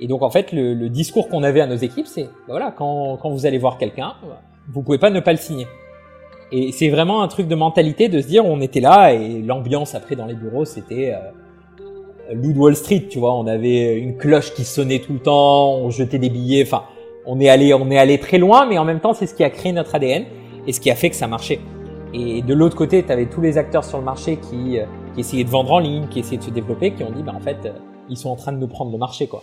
Et donc en fait, le, discours qu'on avait à nos équipes, c'est bah voilà, quand, quand vous allez voir quelqu'un, vous pouvez pas ne pas le signer. Et c'est vraiment un truc de mentalité de se dire on était là et l'ambiance après dans les bureaux c'était euh, Wall Street, tu vois, on avait une cloche qui sonnait tout le temps, on jetait des billets, enfin on est allé on est allé très loin, mais en même temps c'est ce qui a créé notre ADN et ce qui a fait que ça marchait. Et de l'autre côté, tu avais tous les acteurs sur le marché qui, euh, qui essayaient de vendre en ligne, qui essayaient de se développer, qui ont dit bah en fait euh, ils sont en train de nous prendre le marché quoi.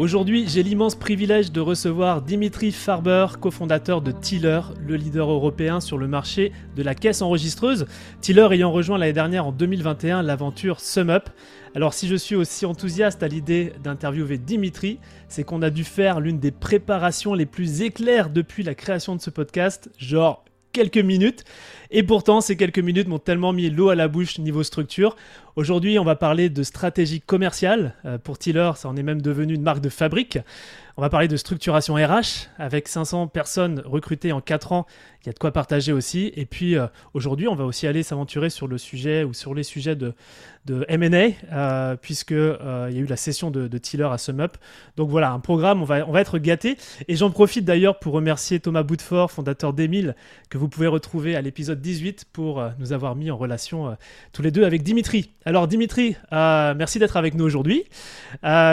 Aujourd'hui, j'ai l'immense privilège de recevoir Dimitri Farber, cofondateur de Tiller, le leader européen sur le marché de la caisse enregistreuse. Tiller ayant rejoint l'année dernière en 2021 l'aventure SumUp. Alors si je suis aussi enthousiaste à l'idée d'interviewer Dimitri, c'est qu'on a dû faire l'une des préparations les plus éclairs depuis la création de ce podcast, genre quelques minutes. Et pourtant, ces quelques minutes m'ont tellement mis l'eau à la bouche niveau structure. Aujourd'hui, on va parler de stratégie commerciale. Euh, pour Tiller, ça en est même devenu une marque de fabrique. On va parler de structuration RH. Avec 500 personnes recrutées en 4 ans, il y a de quoi partager aussi. Et puis euh, aujourd'hui, on va aussi aller s'aventurer sur le sujet ou sur les sujets de, de M&A, euh, puisque euh, il y a eu la session de, Tiller à SumUp. Donc voilà, un programme, on va, on va être gâté. Et j'en profite d'ailleurs pour remercier Thomas Boutfort, fondateur d'Emile, que vous pouvez retrouver à l'épisode 18 pour nous avoir mis en relation tous les deux avec Dimitri. Alors Dimitri, merci d'être avec nous aujourd'hui.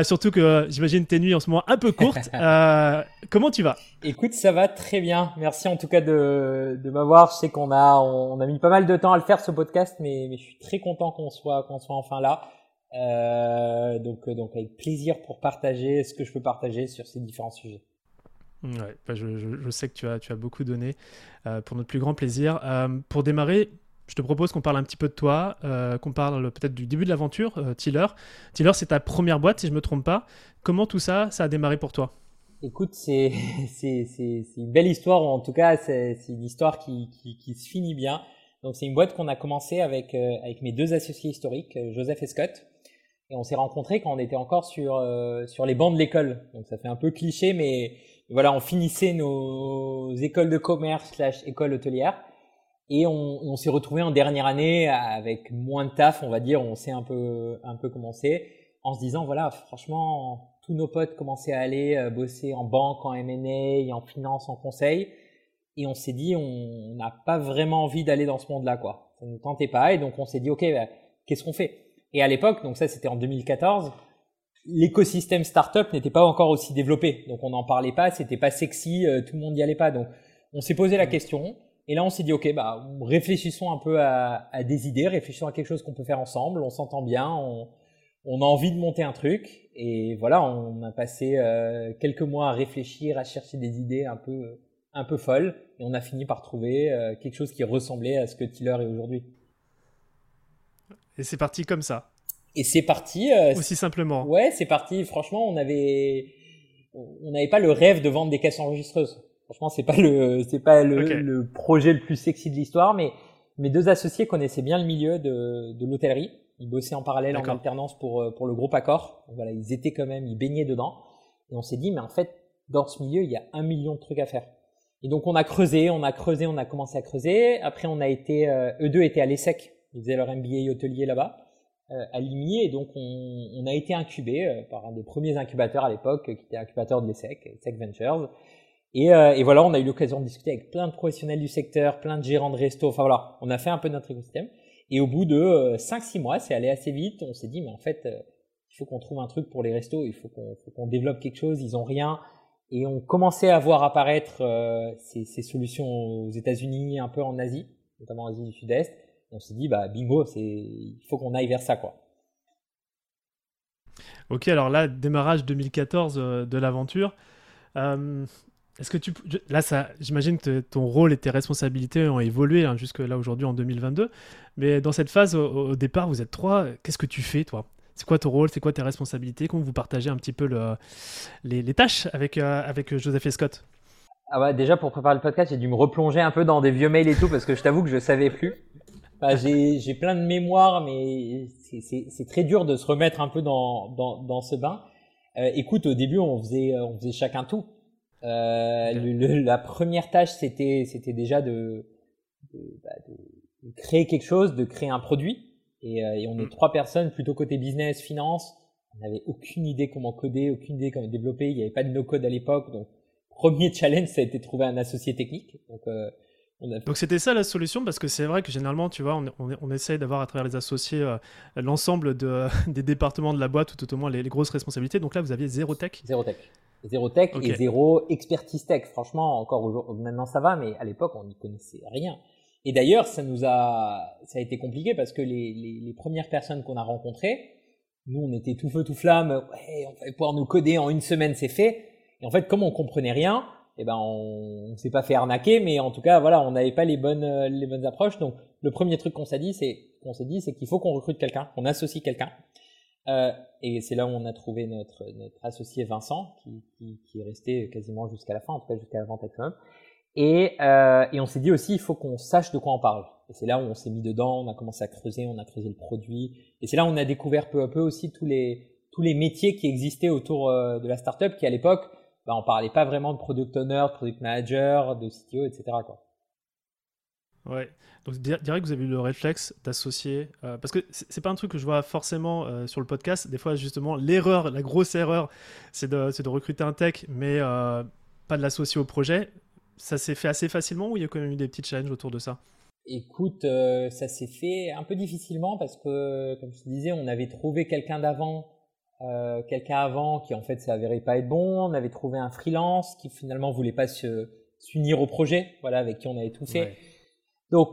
surtout que j'imagine tes nuits en ce moment un peu courtes. Comment tu vas? Écoute, ça va très bien. Merci en tout cas de, de m'avoir. Je sais qu'on a on, a mis pas mal de temps à le faire ce podcast, mais, je suis très content qu'on soit qu'on soit enfin là. Euh, donc donc avec plaisir pour partager ce que je peux partager sur ces différents sujets. Ouais, bah, je, je, sais que tu as, tu as beaucoup donné euh, pour notre plus grand plaisir. pour démarrer, je te propose qu'on parle un petit peu de toi, qu'on parle peut-être du début de l'aventure, Tiller. Tiller, c'est ta première boîte, si je ne me trompe pas. Comment tout ça, ça a démarré pour toi? Écoute, c'est une belle histoire, en tout cas, c'est une histoire qui, qui, qui, se finit bien. Donc, c'est une boîte qu'on a commencé avec, euh, avec mes deux associés historiques, euh, Joseph et Scott. Et on s'est rencontrés quand on était encore sur, euh, sur les bancs de l'école. Donc, ça fait un peu cliché, mais voilà, on finissait nos écoles de commerce slash école hôtelière. Et on, on s'est retrouvés en dernière année avec moins de taf, on va dire. On sait un peu, un peu commencé en se disant, voilà, franchement, tous nos potes commençaient à aller euh, bosser en banque, en M&A, en finance, en conseil. Et on s'est dit, on n'a pas vraiment envie d'aller dans ce monde-là, quoi. Ça ne tentait pas. Et donc, on s'est dit, OK, bah, qu'est-ce qu'on fait? Et à l'époque, donc ça, c'était en 2014, l'écosystème startup n'était pas encore aussi développé. Donc, on n'en parlait pas, c'était pas sexy, euh, tout le monde n'y allait pas. Donc, on s'est posé la question. Et là, on s'est dit, OK, bah, réfléchissons un peu à, à des idées, réfléchissons à quelque chose qu'on peut faire ensemble. On s'entend bien, on, on a envie de monter un truc et voilà, on a passé euh, quelques mois à réfléchir, à chercher des idées un peu un peu folles et on a fini par trouver euh, quelque chose qui ressemblait à ce que Tiller est aujourd'hui. Et c'est parti comme ça. Et c'est parti euh, aussi simplement. Ouais, c'est parti. Franchement, on avait on n'avait pas le rêve de vendre des caisses enregistreuses. Franchement, c'est pas le c'est pas le, le, projet le plus sexy de l'histoire, mais mes deux associés connaissaient bien le milieu de, de l'hôtellerie ils bossaient en parallèle en alternance pour, euh, pour le groupe Accor. voilà, ils étaient quand même, ils baignaient dedans. Et on s'est dit, mais en fait, dans ce milieu, il y a un million de trucs à faire. Et donc on a creusé, on a creusé, on a commencé à creuser. Après, on a été, euh, eux deux étaient à l'ESSEC. Ils faisaient leur MBA hôtelier là-bas, euh, à Limier. Et donc on, on a été incubé euh, par un des premiers incubateurs à l'époque, qui était incubateur de l'ESSEC, ESSEC Ventures. Et, et, voilà, on a eu l'occasion de discuter avec plein de professionnels du secteur, plein de gérants de resto. Enfin voilà, on a fait un peu notre écosystème. Et au bout de 5-6 euh, mois, c'est allé assez vite. On s'est dit, mais en fait, euh, il faut qu'on trouve un truc pour les restos, il faut qu'on développe quelque chose. Ils ont rien. Et on commençait à voir apparaître euh, ces, solutions aux États-Unis, un peu en Asie, notamment en Asie du Sud-Est. On s'est dit, bah bingo, il faut qu'on aille vers ça, quoi. Ok, alors là, démarrage 2014 de l'aventure. Est-ce que tu là ça j'imagine que ton rôle et tes responsabilités ont évolué hein, jusque là aujourd'hui en 2022 mais dans cette phase au, départ vous êtes trois. Qu'est-ce que tu fais toi? C'est quoi ton rôle? C'est quoi tes responsabilités? Comment vous partagez un petit peu le, les, tâches avec euh, avec Joseph et Scott? Ah bah déjà pour préparer le podcast j'ai dû me replonger un peu dans des vieux mails et tout parce que je t'avoue que je savais plus. J'ai plein de mémoire, mais c'est très dur de se remettre un peu dans, dans, dans ce bain. Euh, écoute, au début, on faisait, on faisait chacun tout. Euh, le, la première tâche, c'était, c'était déjà de, de, bah, de, créer quelque chose, de créer un produit. Et, euh, et on est mm. trois personnes, plutôt côté business, finance. On n'avait aucune idée comment coder, aucune idée comment développer. Il n'y avait pas de no-code à l'époque. Donc, premier challenge, ça a été de trouver un associé technique. Donc, euh, donc c'était ça la solution parce que c'est vrai que généralement, tu vois, on, on, on essaye d'avoir à travers les associés euh, l'ensemble de, des départements de la boîte ou tout au moins les, grosses responsabilités. Donc là, vous aviez zéro tech. Zéro tech. Zéro tech et zéro expertise tech. Franchement, encore maintenant ça va, mais à l'époque, on n'y connaissait rien. Et d'ailleurs, ça nous a, ça a été compliqué parce que les, les, les premières personnes qu'on a rencontrées, nous, on était tout feu tout flamme. Ouais, on va pouvoir nous coder en une semaine, c'est fait. Et en fait, comme on comprenait rien, eh ben on, on s'est pas fait arnaquer, mais en tout cas voilà, on n'avait pas les bonnes les bonnes approches. Donc le premier truc qu'on s'est dit, c'est qu'on s'est dit, c'est qu'il faut qu'on recrute quelqu'un, qu'on associe quelqu'un. Euh, et c'est là où on a trouvé notre notre associé Vincent, qui, qui, qui est resté quasiment jusqu'à la fin, en tout cas jusqu'à la vente maximum. Et, euh, et on s'est dit aussi, il faut qu'on sache de quoi on parle. Et c'est là où on s'est mis dedans, on a commencé à creuser, on a creusé le produit. Et c'est là où on a découvert peu à peu aussi tous les tous les métiers qui existaient autour euh, de la startup, qui à l'époque bah, on parlait pas vraiment de product owner, de product manager, de CTO, etc. Quoi. Ouais, donc je dirais que vous avez eu le réflexe d'associer, euh, parce que c'est pas un truc que je vois forcément euh, sur le podcast. Des fois, justement, l'erreur, la grosse erreur, c'est de, de, recruter un tech, mais euh, pas de l'associer au projet. Ça s'est fait assez facilement ou il y a quand même eu des petits challenges autour de ça? Écoute, ça s'est fait un peu difficilement parce que, comme je te disais, on avait trouvé quelqu'un d'avant quelqu'un avant qui en fait s'est avéré pas être bon. On avait trouvé un freelance qui finalement voulait pas se s'unir au projet, voilà, avec qui on avait tout fait. Donc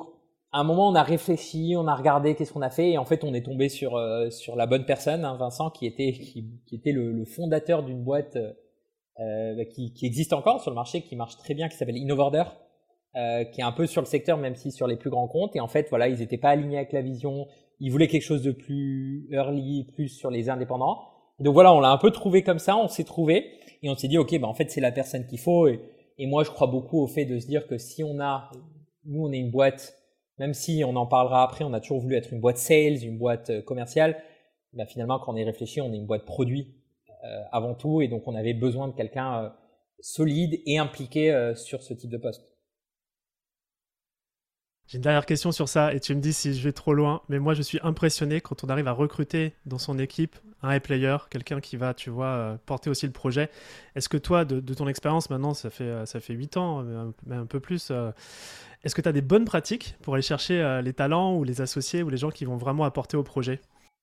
à un moment on a réfléchi, on a regardé qu'est-ce qu'on a fait et en fait on est tombé sur euh, sur la bonne personne, hein, Vincent, qui était qui, qui était le, le fondateur d'une boîte euh, qui, qui existe encore sur le marché, qui marche très bien, qui s'appelle Innovorder. Euh, qui est un peu sur le secteur, même si sur les plus grands comptes. Et en fait, voilà, ils n'étaient pas alignés avec la vision. Ils voulaient quelque chose de plus early, plus sur les indépendants donc voilà, on l'a un peu trouvé comme ça, on s'est trouvé et on s'est dit ok, bah en fait c'est la personne qu'il faut. Et, et, moi je crois beaucoup au fait de se dire que si on a, nous on est une boîte, même si on en parlera après, on a toujours voulu être une boîte sales, une boîte euh, commerciale. Bah finalement quand on est réfléchi, on est une boîte produit euh, avant tout et donc on avait besoin de quelqu'un euh, solide et impliqué sur ce type de poste. J'ai une dernière question sur ça et tu me dis si je vais trop loin, mais moi je suis impressionné quand on arrive à recruter dans son équipe un player, quelqu'un qui va, tu vois, euh, porter aussi le projet. Est-ce que toi, de, ton expérience maintenant, ça fait, euh, ça fait 8 ans, mais un, peu plus, euh, est-ce que tu as des bonnes pratiques pour aller chercher les talents ou les associés ou les gens qui vont vraiment apporter au projet?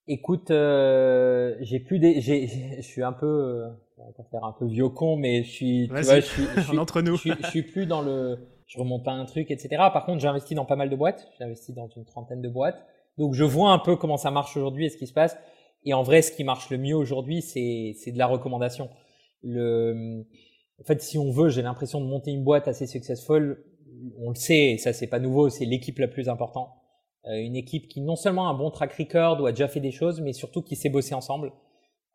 Écoute, j'ai plus des, je suis un peu, on va faire un peu vieux con, mais je suis, tu vois, je suis, je suis entre nous. je suis plus dans le je remonte pas un truc, etc. Par contre, j'ai investi dans pas mal de boîtes. J'ai investi dans une trentaine de boîtes. Donc, je vois un peu comment ça marche aujourd'hui et ce qui se passe. Et en vrai, ce qui marche le mieux aujourd'hui, c'est, c'est de la recommandation. Le, en fait, si on veut, j'ai l'impression de monter une boîte assez successful. On le sait, et ça c'est pas nouveau, c'est l'équipe la plus importante. Euh, une équipe qui non seulement a un bon track record ou a déjà fait des choses, mais surtout qui sait bosser ensemble.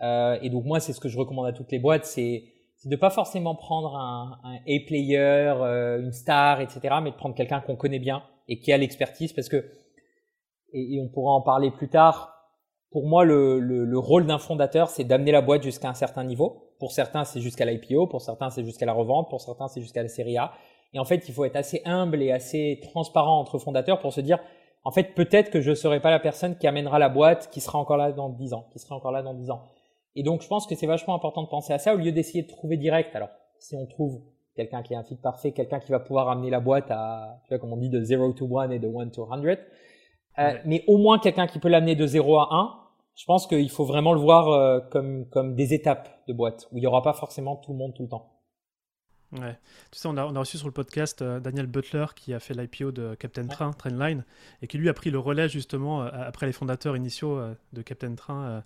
Euh, et donc moi, c'est ce que je recommande à toutes les boîtes, c'est c'est de pas forcément prendre un, un A-player, euh, une star, etc., mais de prendre quelqu'un qu'on connaît bien et qui a l'expertise, parce que et, on pourra en parler plus tard. Pour moi, le, le, le rôle d'un fondateur, c'est d'amener la boîte jusqu'à un certain niveau. Pour certains, c'est jusqu'à l'IPO, pour certains, c'est jusqu'à la revente, pour certains, c'est jusqu'à la série A. Et en fait, il faut être assez humble et assez transparent entre fondateurs pour se dire, en fait, peut-être que je serai pas la personne qui amènera la boîte, qui sera encore là dans 10 ans, qui sera encore là dans 10 ans. Et donc, je pense que c'est vachement important de penser à ça au lieu d'essayer de trouver direct. Alors, si on trouve quelqu'un qui est un fit parfait, quelqu'un qui va pouvoir amener la boîte à, tu vois, comme on dit, de 0 to 1 et de 1 to 100, euh, mais au moins quelqu'un qui peut l'amener de 0 à 1, je pense qu'il faut vraiment le voir euh, comme, comme des étapes de boîte, où il n'y aura pas forcément tout le monde tout le temps. Ouais. Tu sais, on a, on a reçu sur le podcast euh, Daniel Butler qui a fait l'IPO de Captain Train, Trainline, et qui lui a pris le relais justement après les fondateurs initiaux de Captain Train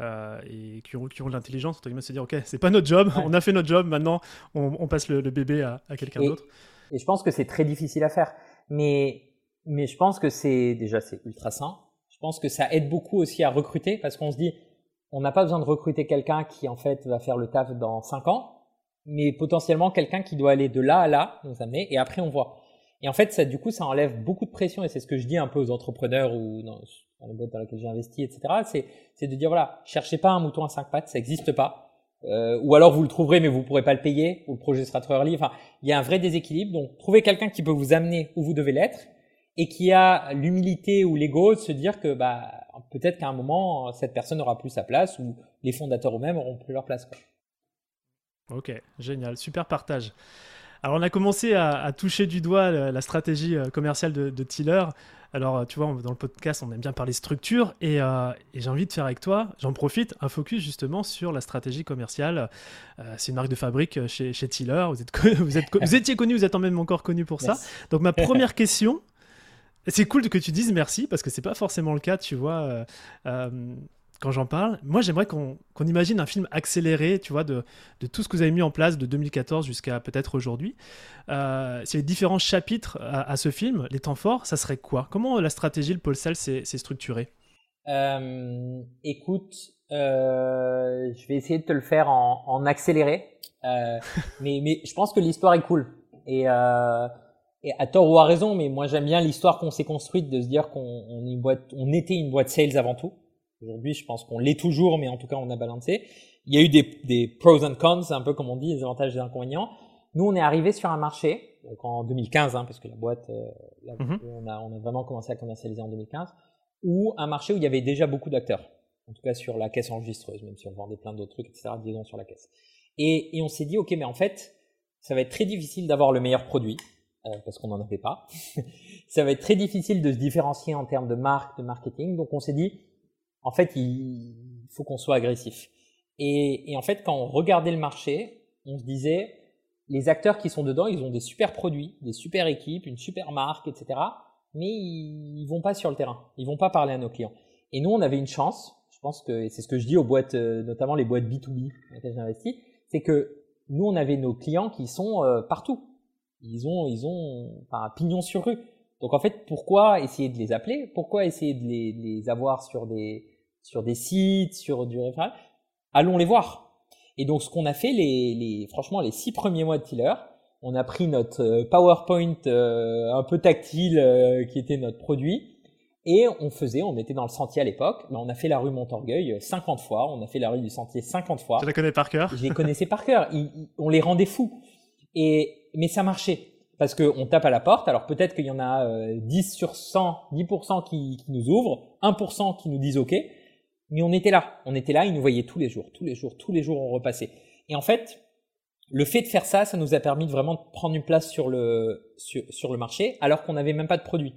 euh, et qui ont, qui ont l'intelligence de se dire ok c'est pas notre job on a fait notre job maintenant on, on passe le, bébé à, à quelqu'un d'autre. et je pense que c'est très difficile à faire. Mais mais je pense que c'est déjà c'est ultra sain. Je pense que ça aide beaucoup aussi à recruter parce qu'on se dit on n'a pas besoin de recruter quelqu'un qui en fait va faire le taf dans 5 ans mais potentiellement quelqu'un qui doit aller de là à là nous amener et après on voit Et en fait, ça, du coup, ça enlève beaucoup de pression, et c'est ce que je dis un peu aux entrepreneurs ou dans, dans les boîtes dans lesquelles j'ai investi, etc. C'est, c'est de dire voilà, cherchez pas un mouton à cinq pattes, ça n'existe pas. Euh, ou alors vous le trouverez, mais vous pourrez pas le payer, ou le projet sera trop early. Enfin, il y a un vrai déséquilibre. Donc, trouvez quelqu'un qui peut vous amener où vous devez l'être et qui a l'humilité ou l'ego de se dire que bah peut-être qu'à un moment cette personne n'aura plus sa place ou les fondateurs eux-mêmes auront plus leur place. Quoi. Ok, génial, super partage. Alors on a commencé à, toucher du doigt la, stratégie euh, commerciale de, de Tiller. Alors tu vois, dans le podcast, on aime bien parler structure et, euh, j'ai envie de faire avec toi, j'en profite, un focus justement sur la stratégie commerciale. Euh, c'est une marque de fabrique chez, chez Tiller. Vous, êtes, vous, êtes, vous étiez connu, vous êtes même encore connu pour ça. Donc ma première question, c'est cool que tu dises merci parce que c'est pas forcément le cas, tu vois quand j'en parle. Moi, j'aimerais qu'on imagine un film accéléré, tu vois, de, de, tout ce que vous avez mis en place de 2014 jusqu'à peut-être aujourd'hui. Euh, c'est les différents chapitres à, ce film, les temps forts, ça serait quoi? Comment la stratégie, le pôle sales, s'est structuré? Euh, Écoute, euh, je vais essayer de te le faire en, en accéléré, euh, mais, mais je pense que l'histoire est cool. Et, et à tort ou à raison, mais moi j'aime bien l'histoire qu'on s'est construite de se dire qu'on on, on était une boîte sales avant tout. Aujourd'hui, je pense qu'on l'est toujours, mais en tout cas, on a balancé. Il y a eu des, des pros and cons, un peu comme on dit, les avantages et les inconvénients. Nous, on est arrivé sur un marché, donc en 2015, hein, parce que la boîte, euh, mhm. on, a, on a vraiment commencé à commercialiser en 2015, ou un marché où il y avait déjà beaucoup d'acteurs, en tout cas sur la caisse enregistreuse, même si on vendait plein d'autres trucs, etc., disons sur la caisse. Et, et on s'est dit, ok, mais en fait, ça va être très difficile d'avoir le meilleur produit, euh, parce qu'on n'en avait pas. ça va être très difficile de se différencier en termes de marque, de marketing. Donc on s'est dit, en fait, il faut qu'on soit agressif. Et, en fait, quand on regardait le marché, on se disait, les acteurs qui sont dedans, ils ont des super produits, des super équipes, une super marque, etc. Mais ils, vont pas sur le terrain. Ils vont pas parler à nos clients. Et nous, on avait une chance. Je pense que c'est ce que je dis aux boîtes, euh, notamment les boîtes B2B dans lesquelles j'investis, c'est que nous, on avait nos clients qui sont euh, partout. Ils ont, ils ont, enfin, pignon sur rue. Donc en fait, pourquoi essayer de les appeler? Pourquoi essayer de les, de les, avoir sur des, sur des sites, sur du référent? Allons les voir. Et donc ce qu'on a fait, les, les, franchement, les six premiers mois de Tiller, on a pris notre euh, PowerPoint euh, un peu tactile euh, qui était notre produit et on faisait, on était dans le sentier à l'époque, mais on a fait la rue Montorgueil 50 fois, on a fait la rue du sentier 50 fois. Tu la connais par cœur? Je les connaissais par cœur. on les rendait fous. Et mais ça marchait parce qu'on tape à la porte. Alors peut-être qu'il y en a 10 euh, sur 100, 10% qui, qui, nous ouvrent, 1% qui nous disent OK, mais on était là. On était là, ils nous voyaient tous les jours, tous les jours, tous les jours on repassait. Et en fait, le fait de faire ça, ça nous a permis de vraiment prendre une place sur le, sur, sur le marché alors qu'on n'avait même pas de produit.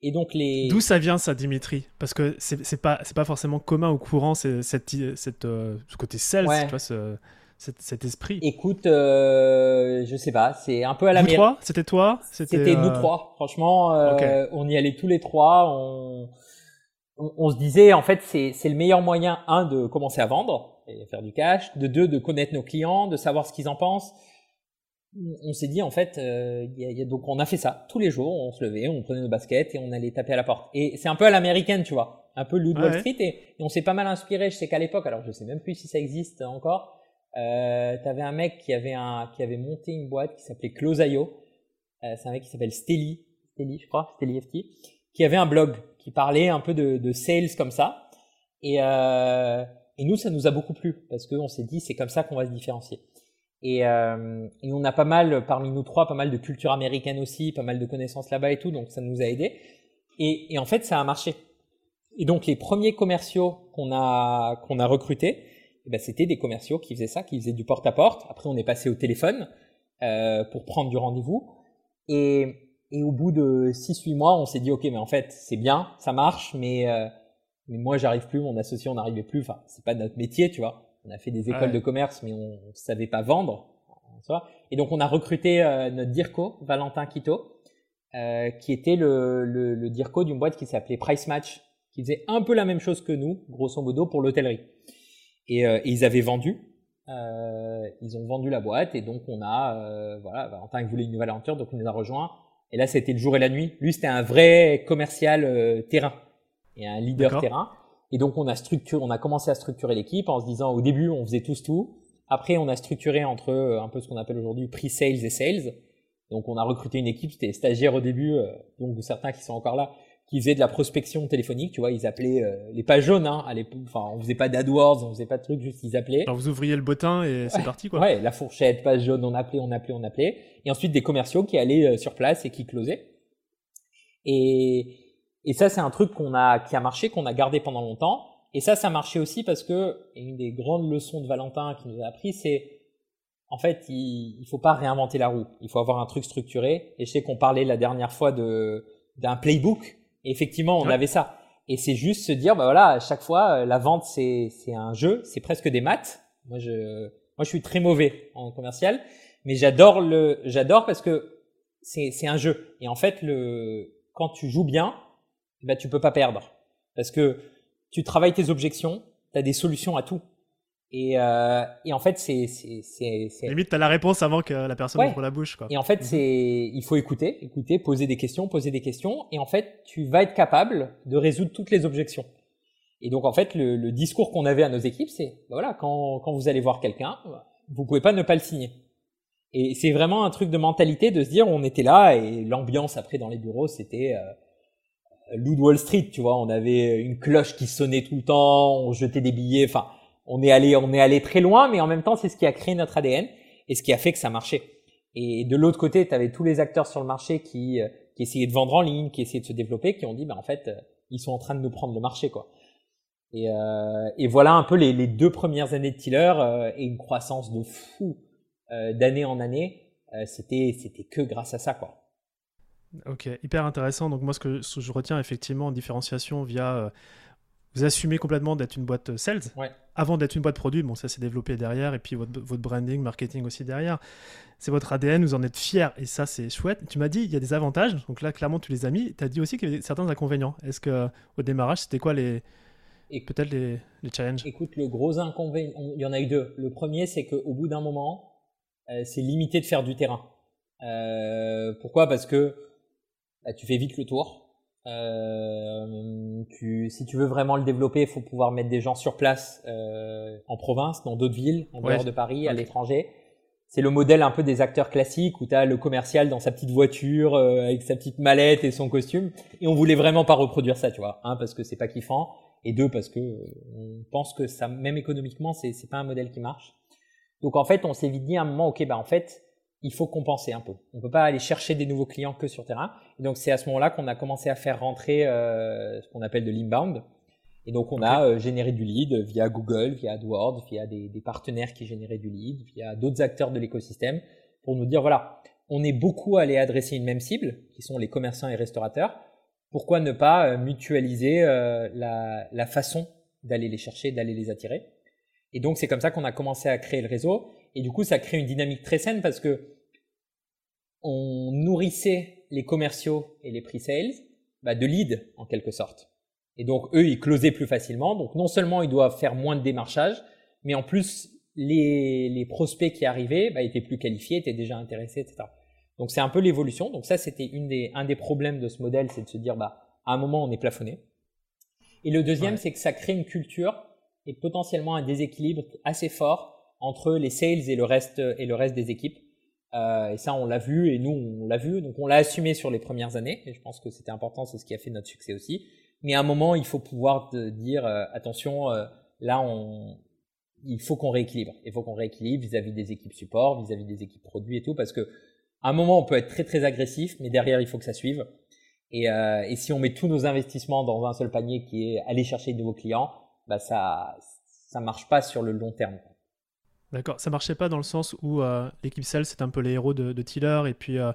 Et donc les... D'où ça vient ça, Dimitri? Parce que c'est pas c'est pas forcément commun au courant cette, cette, euh, ce côté sales, tu vois, ce, cet, esprit Écoute, euh, je sais pas, c'est un peu à la Vous trois C'était toi C'était nous euh, trois. Franchement, euh, on y allait tous les trois. On, on, se disait, en fait, c'est le meilleur moyen, un, de commencer à vendre et faire du cash, de deux, de connaître nos clients, de savoir ce qu'ils en pensent. On s'est dit, en fait, euh, y a, donc on a fait ça tous les jours. On se levait, on prenait nos baskets et on allait taper à la porte. Et c'est un peu à l'américaine, tu vois, un peu Loot Wall Street. Et, et on s'est pas mal inspiré. Je sais qu'à l'époque, alors je sais même plus si ça existe encore euh, T'avais un mec qui avait qui avait monté une boîte qui s'appelait Close.io. Euh, c'est un mec qui s'appelle Steli, Steli, je crois, Steli FT, qui avait un blog qui parlait un peu de, sales comme ça. Et, euh, et nous, ça nous a beaucoup plu parce qu'on s'est dit c'est comme ça qu'on va se différencier. Et, euh, et, on a pas mal, parmi nous trois, pas mal de culture américaine aussi, pas mal de connaissances là-bas et tout, donc ça nous a aidé. Et, et en fait, ça a marché. Et donc les premiers commerciaux qu'on a qu'on a recrutés, ben, c'était des commerciaux qui faisaient ça, qui faisaient du porte-à-porte. Après, on est passé au téléphone euh, pour prendre du rendez-vous. Et, et au bout de 6-8 mois, on s'est dit, OK, mais en fait, c'est bien, ça marche, mais, euh, mais moi, j'arrive plus, mon associé, on n'arrivait plus. Enfin, c'est pas notre métier, tu vois. On a fait des écoles de commerce, mais on, ne savait pas vendre. Et donc, on a recruté euh, notre DIRCO, Valentin Quito, euh, qui était le, le, le DIRCO d'une boîte qui s'appelait Price Match, qui faisait un peu la même chose que nous, grosso modo, pour l'hôtellerie. Et, euh, et, ils avaient vendu. Euh, ils ont vendu la boîte et donc on a, euh, voilà, Valentin voulait une nouvelle aventure, donc on les a rejoints. Et là, c'était le jour et la nuit. Lui, c'était un vrai commercial euh, terrain et un leader terrain. Et donc on a structuré, on a commencé à structurer l'équipe en se disant au début on faisait tous tout. Après on a structuré entre un peu ce qu'on appelle aujourd'hui pre-sales et sales. Donc on a recruté une équipe, c'était stagiaires au début, euh, donc certains qui sont encore là, qui faisaient de la prospection téléphonique, tu vois, ils appelaient euh, les pages jaunes, hein, à enfin on faisait pas d'AdWords, on faisait pas de trucs, juste ils appelaient. Alors vous ouvriez le bottin et c'est parti quoi. Ouais, la fourchette, page jaune, on appelait, on appelait, on appelait, et ensuite des commerciaux qui allaient euh, sur place et qui closaient. Et, et ça c'est un truc qu'on a, qui a marché, qu'on a gardé pendant longtemps. Et ça, ça marchait aussi parce que une des grandes leçons de Valentin qui nous a appris, c'est en fait, il, il faut pas réinventer la roue. Il faut avoir un truc structuré. Et je sais qu'on parlait la dernière fois de d'un playbook. Et effectivement, on avait ça. Et c'est juste se dire, bah voilà, à chaque fois, euh, la vente c'est c'est un jeu, c'est presque des maths. Moi, je moi je suis très mauvais en commercial, mais j'adore le j'adore parce que c'est c'est un jeu. Et en fait, le quand tu joues bien, bah tu peux pas perdre parce que tu travailles tes objections, tu as des solutions à tout. Et, euh, et en fait, c'est, c'est, c'est, limite, t'as la réponse avant que la personne ouvre la bouche, quoi. Et en fait, mhm. c'est, il faut écouter, écouter, poser des questions, poser des questions, et en fait, tu vas être capable de résoudre toutes les objections. Et donc, en fait, le, le discours qu'on avait à nos équipes, c'est, bah voilà, quand, quand vous allez voir quelqu'un, vous pouvez pas ne pas le signer. Et c'est vraiment un truc de mentalité de se dire, on était là, et l'ambiance après dans les bureaux, c'était euh, Loup Wall Street, tu vois, on avait une cloche qui sonnait tout le temps, on jetait des billets, enfin on est allé, on est allé très loin, mais en même temps, c'est ce qui a créé notre ADN et ce qui a fait que ça marchait. Et de l'autre côté, tu avais tous les acteurs sur le marché qui, euh, qui essayaient de vendre en ligne, qui essayaient de se développer, qui ont dit, bah, en fait, euh, ils sont en train de nous prendre le marché, quoi. Et, euh, voilà un peu les, deux premières années de Tiller et une croissance de fou d'année en année. c'était, c'était que grâce à ça, quoi. Ok, hyper intéressant. Donc moi, ce que je retiens effectivement en différenciation via vous assumez complètement d'être une boîte sales avant d'être une boîte produit. Bon, ça s'est développé derrière et puis votre, votre, branding, marketing aussi derrière. C'est votre ADN, vous en êtes fiers et ça c'est chouette. Tu m'as dit il y a des avantages, donc là clairement tu les as mis. Tu as dit aussi qu'il y avait certains inconvénients. Est-ce que au démarrage c'était quoi les peut-être les, les, challenges? Écoute, le gros inconvénient, il y en a eu deux. Le premier c'est qu'au bout d'un moment, euh, c'est limité de faire du terrain. Euh, pourquoi? Parce que bah, tu fais vite le tour. Euh, tu, si tu veux vraiment le développer, il faut pouvoir mettre des gens sur place euh, en province, dans d'autres villes, en dehors de Paris, à l'étranger. C'est le modèle un peu des acteurs classiques où tu as le commercial dans sa petite voiture euh, avec sa petite mallette et son costume. Et on voulait vraiment pas reproduire ça, tu vois. Un parce que c'est pas kiffant et deux parce que euh, on pense que ça, même économiquement, c'est c'est pas un modèle qui marche. Donc en fait, on s'est vite dit à un moment, ok, bah en fait, il faut compenser un peu. On peut pas aller chercher des nouveaux clients que sur terrain. Et donc c'est à ce moment-là qu'on a commencé à faire rentrer euh, ce qu'on appelle de l'inbound. Et donc on a euh, généré du lead via Google, via AdWords, via des, des partenaires qui généraient du lead, via d'autres acteurs de l'écosystème, pour nous dire voilà, on est beaucoup allé adresser une même cible, qui sont les commerçants et restaurateurs. Pourquoi ne pas euh, mutualiser la, la façon d'aller les chercher, d'aller les attirer? Et donc c'est comme ça qu'on a commencé à créer le réseau. Et du coup, ça crée une dynamique très saine parce que on nourrissait les commerciaux et les pre-sales bah, de leads en quelque sorte. Et donc eux, ils closaient plus facilement. Donc non seulement ils doivent faire moins de démarchage, mais en plus les, les prospects qui arrivaient bah, étaient plus qualifiés, étaient déjà intéressés, etc. Donc c'est un peu l'évolution. Donc ça, c'était une des, un des problèmes de ce modèle, c'est de se dire bah à un moment on est plafonné. Et le deuxième, c'est que ça crée une culture et potentiellement un déséquilibre assez fort entre les sales et le reste et le reste des équipes. Euh, et ça, on l'a vu et nous, on l'a vu. Donc, on l'a assumé sur les premières années. Et je pense que c'était important. C'est ce qui a fait notre succès aussi. Mais à un moment, il faut pouvoir dire euh, attention. Euh, là, on, il faut qu'on rééquilibre. Il faut qu'on rééquilibre vis-à-vis des équipes support, vis-à-vis des équipes produits et tout, parce que à un moment, on peut être très très agressif, mais derrière, il faut que ça suive. Et, euh, et si on met tous nos investissements dans un seul panier qui est aller chercher de nouveaux clients, bah ça ça marche pas sur le long terme. D'accord, ça marchait pas dans le sens où euh, l'équipe Cell c'est un peu les héros de, Tiller et puis euh,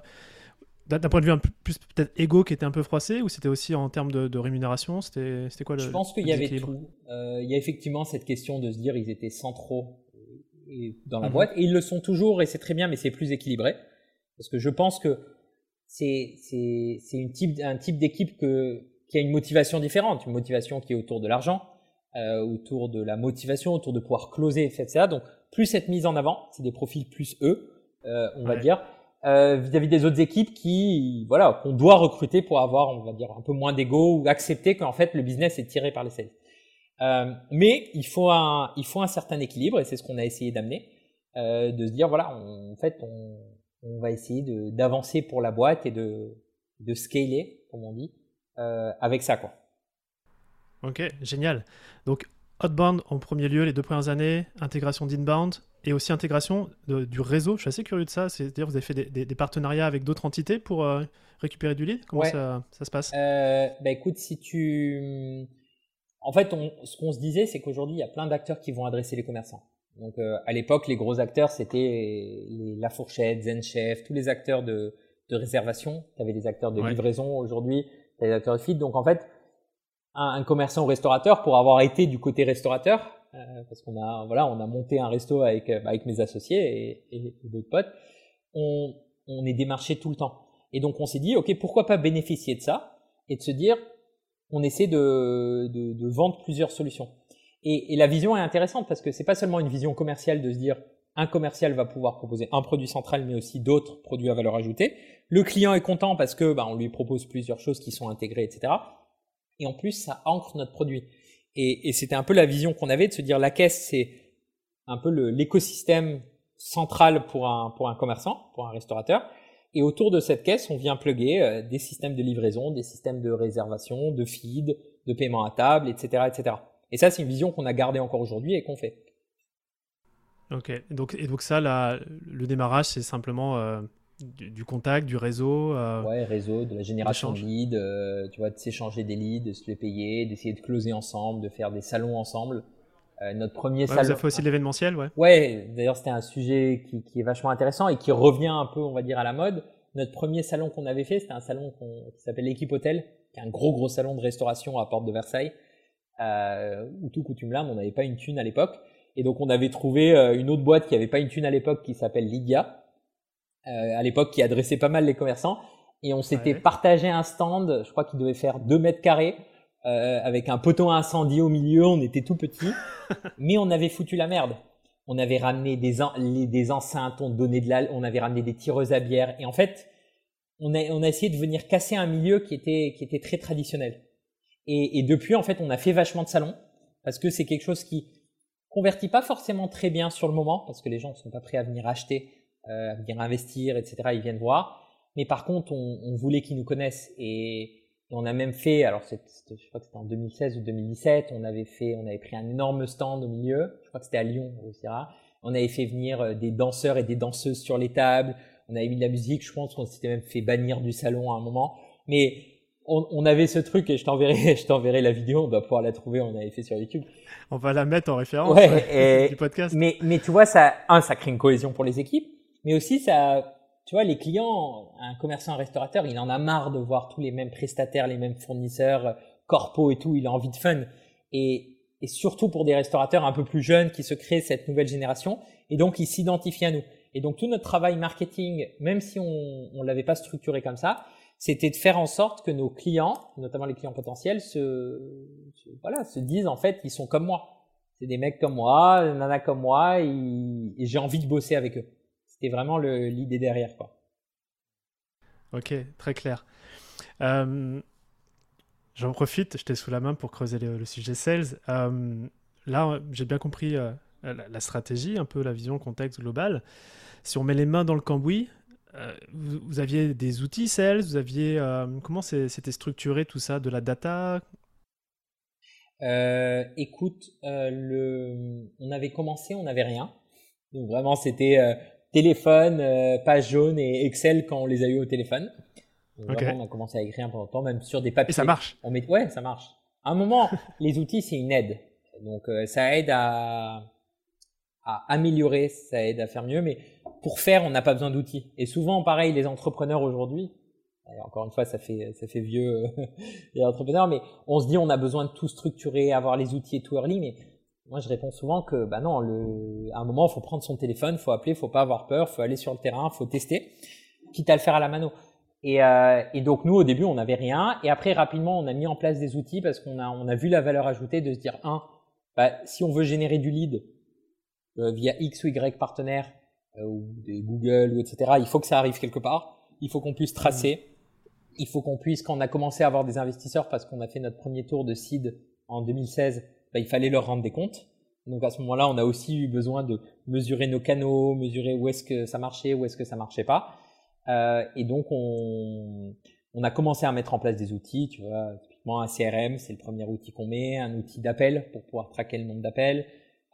d'un point de vue un peu plus peut-être égo qui était un peu froissé ou c'était aussi en termes de, rémunération C'était quoi le Je pense qu'il y avait tout. Euh, il y a effectivement cette question de se dire ils étaient centraux dans la mhm. boîte et ils le sont toujours et c'est très bien mais c'est plus équilibré parce que je pense que c'est type un type d'équipe qui a une motivation différente, une motivation qui est autour de l'argent, autour de la motivation, autour de pouvoir closer, etc. Donc plus cette mise en avant, c'est des profils plus eux, euh, on va dire, euh, vis-à-vis des autres équipes qui, voilà, qu'on doit recruter pour avoir, on va dire, un peu moins d'ego ou accepter qu'en fait le business est tiré par les sales. Euh, mais il faut un, il faut un certain équilibre et c'est ce qu'on a essayé d'amener, de se dire voilà, en fait, on, on va essayer d'avancer pour la boîte et de, de scaler, comme on dit, avec ça. Quoi. Ok, génial. Donc, outbound en premier lieu, les deux premières années, intégration d'inbound et aussi intégration du réseau. Je suis assez curieux de ça. C'est-à-dire, vous avez fait des, partenariats avec d'autres entités pour euh, récupérer du lead? Comment ça, ça, se passe? Euh, bah écoute, si tu. En fait, on, ce qu'on se disait, c'est qu'aujourd'hui, il y a plein d'acteurs qui vont adresser les commerçants. Donc, euh, à l'époque, les gros acteurs, c'était La Fourchette, ZenChef, tous les acteurs de, de réservation. Tu avais des acteurs de livraison aujourd'hui, tu as des acteurs de feed. Donc, en fait, un, un commerçant ou restaurateur, pour avoir été du côté restaurateur, euh, parce qu'on a voilà, on a monté un resto avec euh, avec mes associés et, et, d'autres potes. On, on est démarché tout le temps. Et donc on s'est dit, ok, pourquoi pas bénéficier de ça et de se dire, on essaie de, de, de vendre plusieurs solutions. Et, et, la vision est intéressante parce que c'est pas seulement une vision commerciale de se dire un commercial va pouvoir proposer un produit central mais aussi d'autres produits à valeur ajoutée. Le client est content parce que bah, on lui propose plusieurs choses qui sont intégrées, etc. Et en plus, ça ancre notre produit. Et, c'était un peu la vision qu'on avait de se dire la caisse, c'est un peu l'écosystème central pour un, pour un commerçant, pour un restaurateur. Et autour de cette caisse, on vient plugger euh, des systèmes de livraison, des systèmes de réservation, de feed, de paiement à table, etc., etc. Et ça, c'est une vision qu'on a gardée encore aujourd'hui et qu'on fait. Ok. Donc, et donc ça, là, le démarrage, c'est simplement euh, du, contact, du réseau. Euh, ouais, réseau, de la génération de leads, euh, tu vois, de s'échanger des leads, de se les payer, d'essayer de closer ensemble, de faire des salons ensemble. Euh, notre premier salon. Vous avez fait aussi de l'événementiel, ouais. Ouais, d'ailleurs c'était un sujet qui, qui, est vachement intéressant et qui revient un peu, on va dire, à la mode. Notre premier salon qu'on avait fait, c'était un salon qui s'appelle l'équipe hôtel, qui est un gros gros salon de restauration à Porte de Versailles, où tout coutume là, on n'avait pas une thune à l'époque. Et donc on avait trouvé une autre boîte qui avait pas une thune à l'époque qui s'appelle Lydia, à l'époque qui adressait pas mal les commerçants. Et on s'était partagé un stand, je crois qu'il devait faire 2 mètres carrés, euh, avec un poteau incendie au milieu, on était tout petit, mais on avait foutu la merde. On avait ramené des, des enceintes, on, donnait de la, on avait ramené des tireuses à bière, et en fait, on a, on a essayé de venir casser un milieu qui était, qui était très traditionnel. Et, et depuis, en fait, on a fait vachement de salons, parce que c'est quelque chose qui convertit pas forcément très bien sur le moment, parce que les gens ne sont pas prêts à venir acheter euh, à venir investir, etc. Ils viennent voir. Mais par contre, on, on voulait qu'ils nous connaissent et, on a même fait, alors je crois que c'était en 2016 ou 2017, on avait fait, on avait pris un énorme stand au milieu. Je crois que c'était à Lyon, aussi. On avait fait venir euh, des danseurs et des danseuses sur les tables. On avait mis de la musique. Je pense qu'on s'était même fait bannir du salon à un moment. Mais on, on, avait ce truc et je t'enverrai, je t'enverrai la vidéo. On va pouvoir la trouver. On avait fait sur YouTube. On va la mettre en référence ouais, du podcast. Mais, mais tu vois, ça, un, ça crée une cohésion pour les équipes mais aussi ça, tu vois, les clients, un commerçant, un restaurateur, il en a marre de voir tous les mêmes prestataires, les mêmes fournisseurs, corpo et tout, il a envie de fun. Et, et surtout pour des restaurateurs un peu plus jeunes qui se créent cette nouvelle génération, et donc ils s'identifient à nous. Et donc tout notre travail marketing, même si on ne l'avait pas structuré comme ça, c'était de faire en sorte que nos clients, notamment les clients potentiels, se, voilà, se disent en fait, ils sont comme moi. C'est des mecs comme moi, des nanas comme moi, et j'ai envie de bosser avec eux vraiment l'idée derrière. Quoi. Ok, très clair. Euh, j'en profite, je t'ai sous la main pour creuser le, sujet sales. Euh, là, j'ai bien compris euh, la, stratégie, un peu la vision, contexte global. Si on met les mains dans le cambouis, vous, aviez des outils sales, vous aviez comment c'était structuré tout ça, de la data? Écoute, le, on avait commencé, on n'avait rien. Donc vraiment, c'était téléphone, euh, page jaune et Excel quand on les a eu au téléphone. on a commencé à écrire pendant temps, même sur des papiers. Et ça marche. On met, ouais, ça marche. À un moment, les outils c'est une aide. Donc euh, ça aide à, à améliorer, ça aide à faire mieux. Mais pour faire, on n'a pas besoin d'outils. Et souvent, pareil, les entrepreneurs aujourd'hui, encore une fois, ça fait ça fait vieux les entrepreneurs, mais on se dit on a besoin de tout structurer, avoir les outils et tout early, mais moi, je réponds souvent que, bah non, le, à un moment, il faut prendre son téléphone, faut appeler, faut pas avoir peur, faut aller sur le terrain, faut tester, quitte à le faire à la mano. Et, euh, et donc nous, au début, on n'avait rien, et après, rapidement, on a mis en place des outils parce qu'on a, on a vu la valeur ajoutée de se dire, un, bah, si on veut générer du lead euh, via X ou Y partenaire euh, ou des Google ou etc., il faut que ça arrive quelque part. Il faut qu'on puisse tracer. Il faut qu'on puisse, quand on a commencé à avoir des investisseurs, parce qu'on a fait notre premier tour de seed en 2016, bah, il fallait leur rendre des comptes. Donc à ce moment-là, on a aussi eu besoin de mesurer nos canaux, mesurer où est-ce que ça marchait, où est-ce que ça marchait pas. Euh, et donc on, a commencé à mettre en place des outils, tu vois, typiquement un CRM, c'est le premier outil qu'on met, un outil d'appel pour pouvoir traquer le nombre d'appels,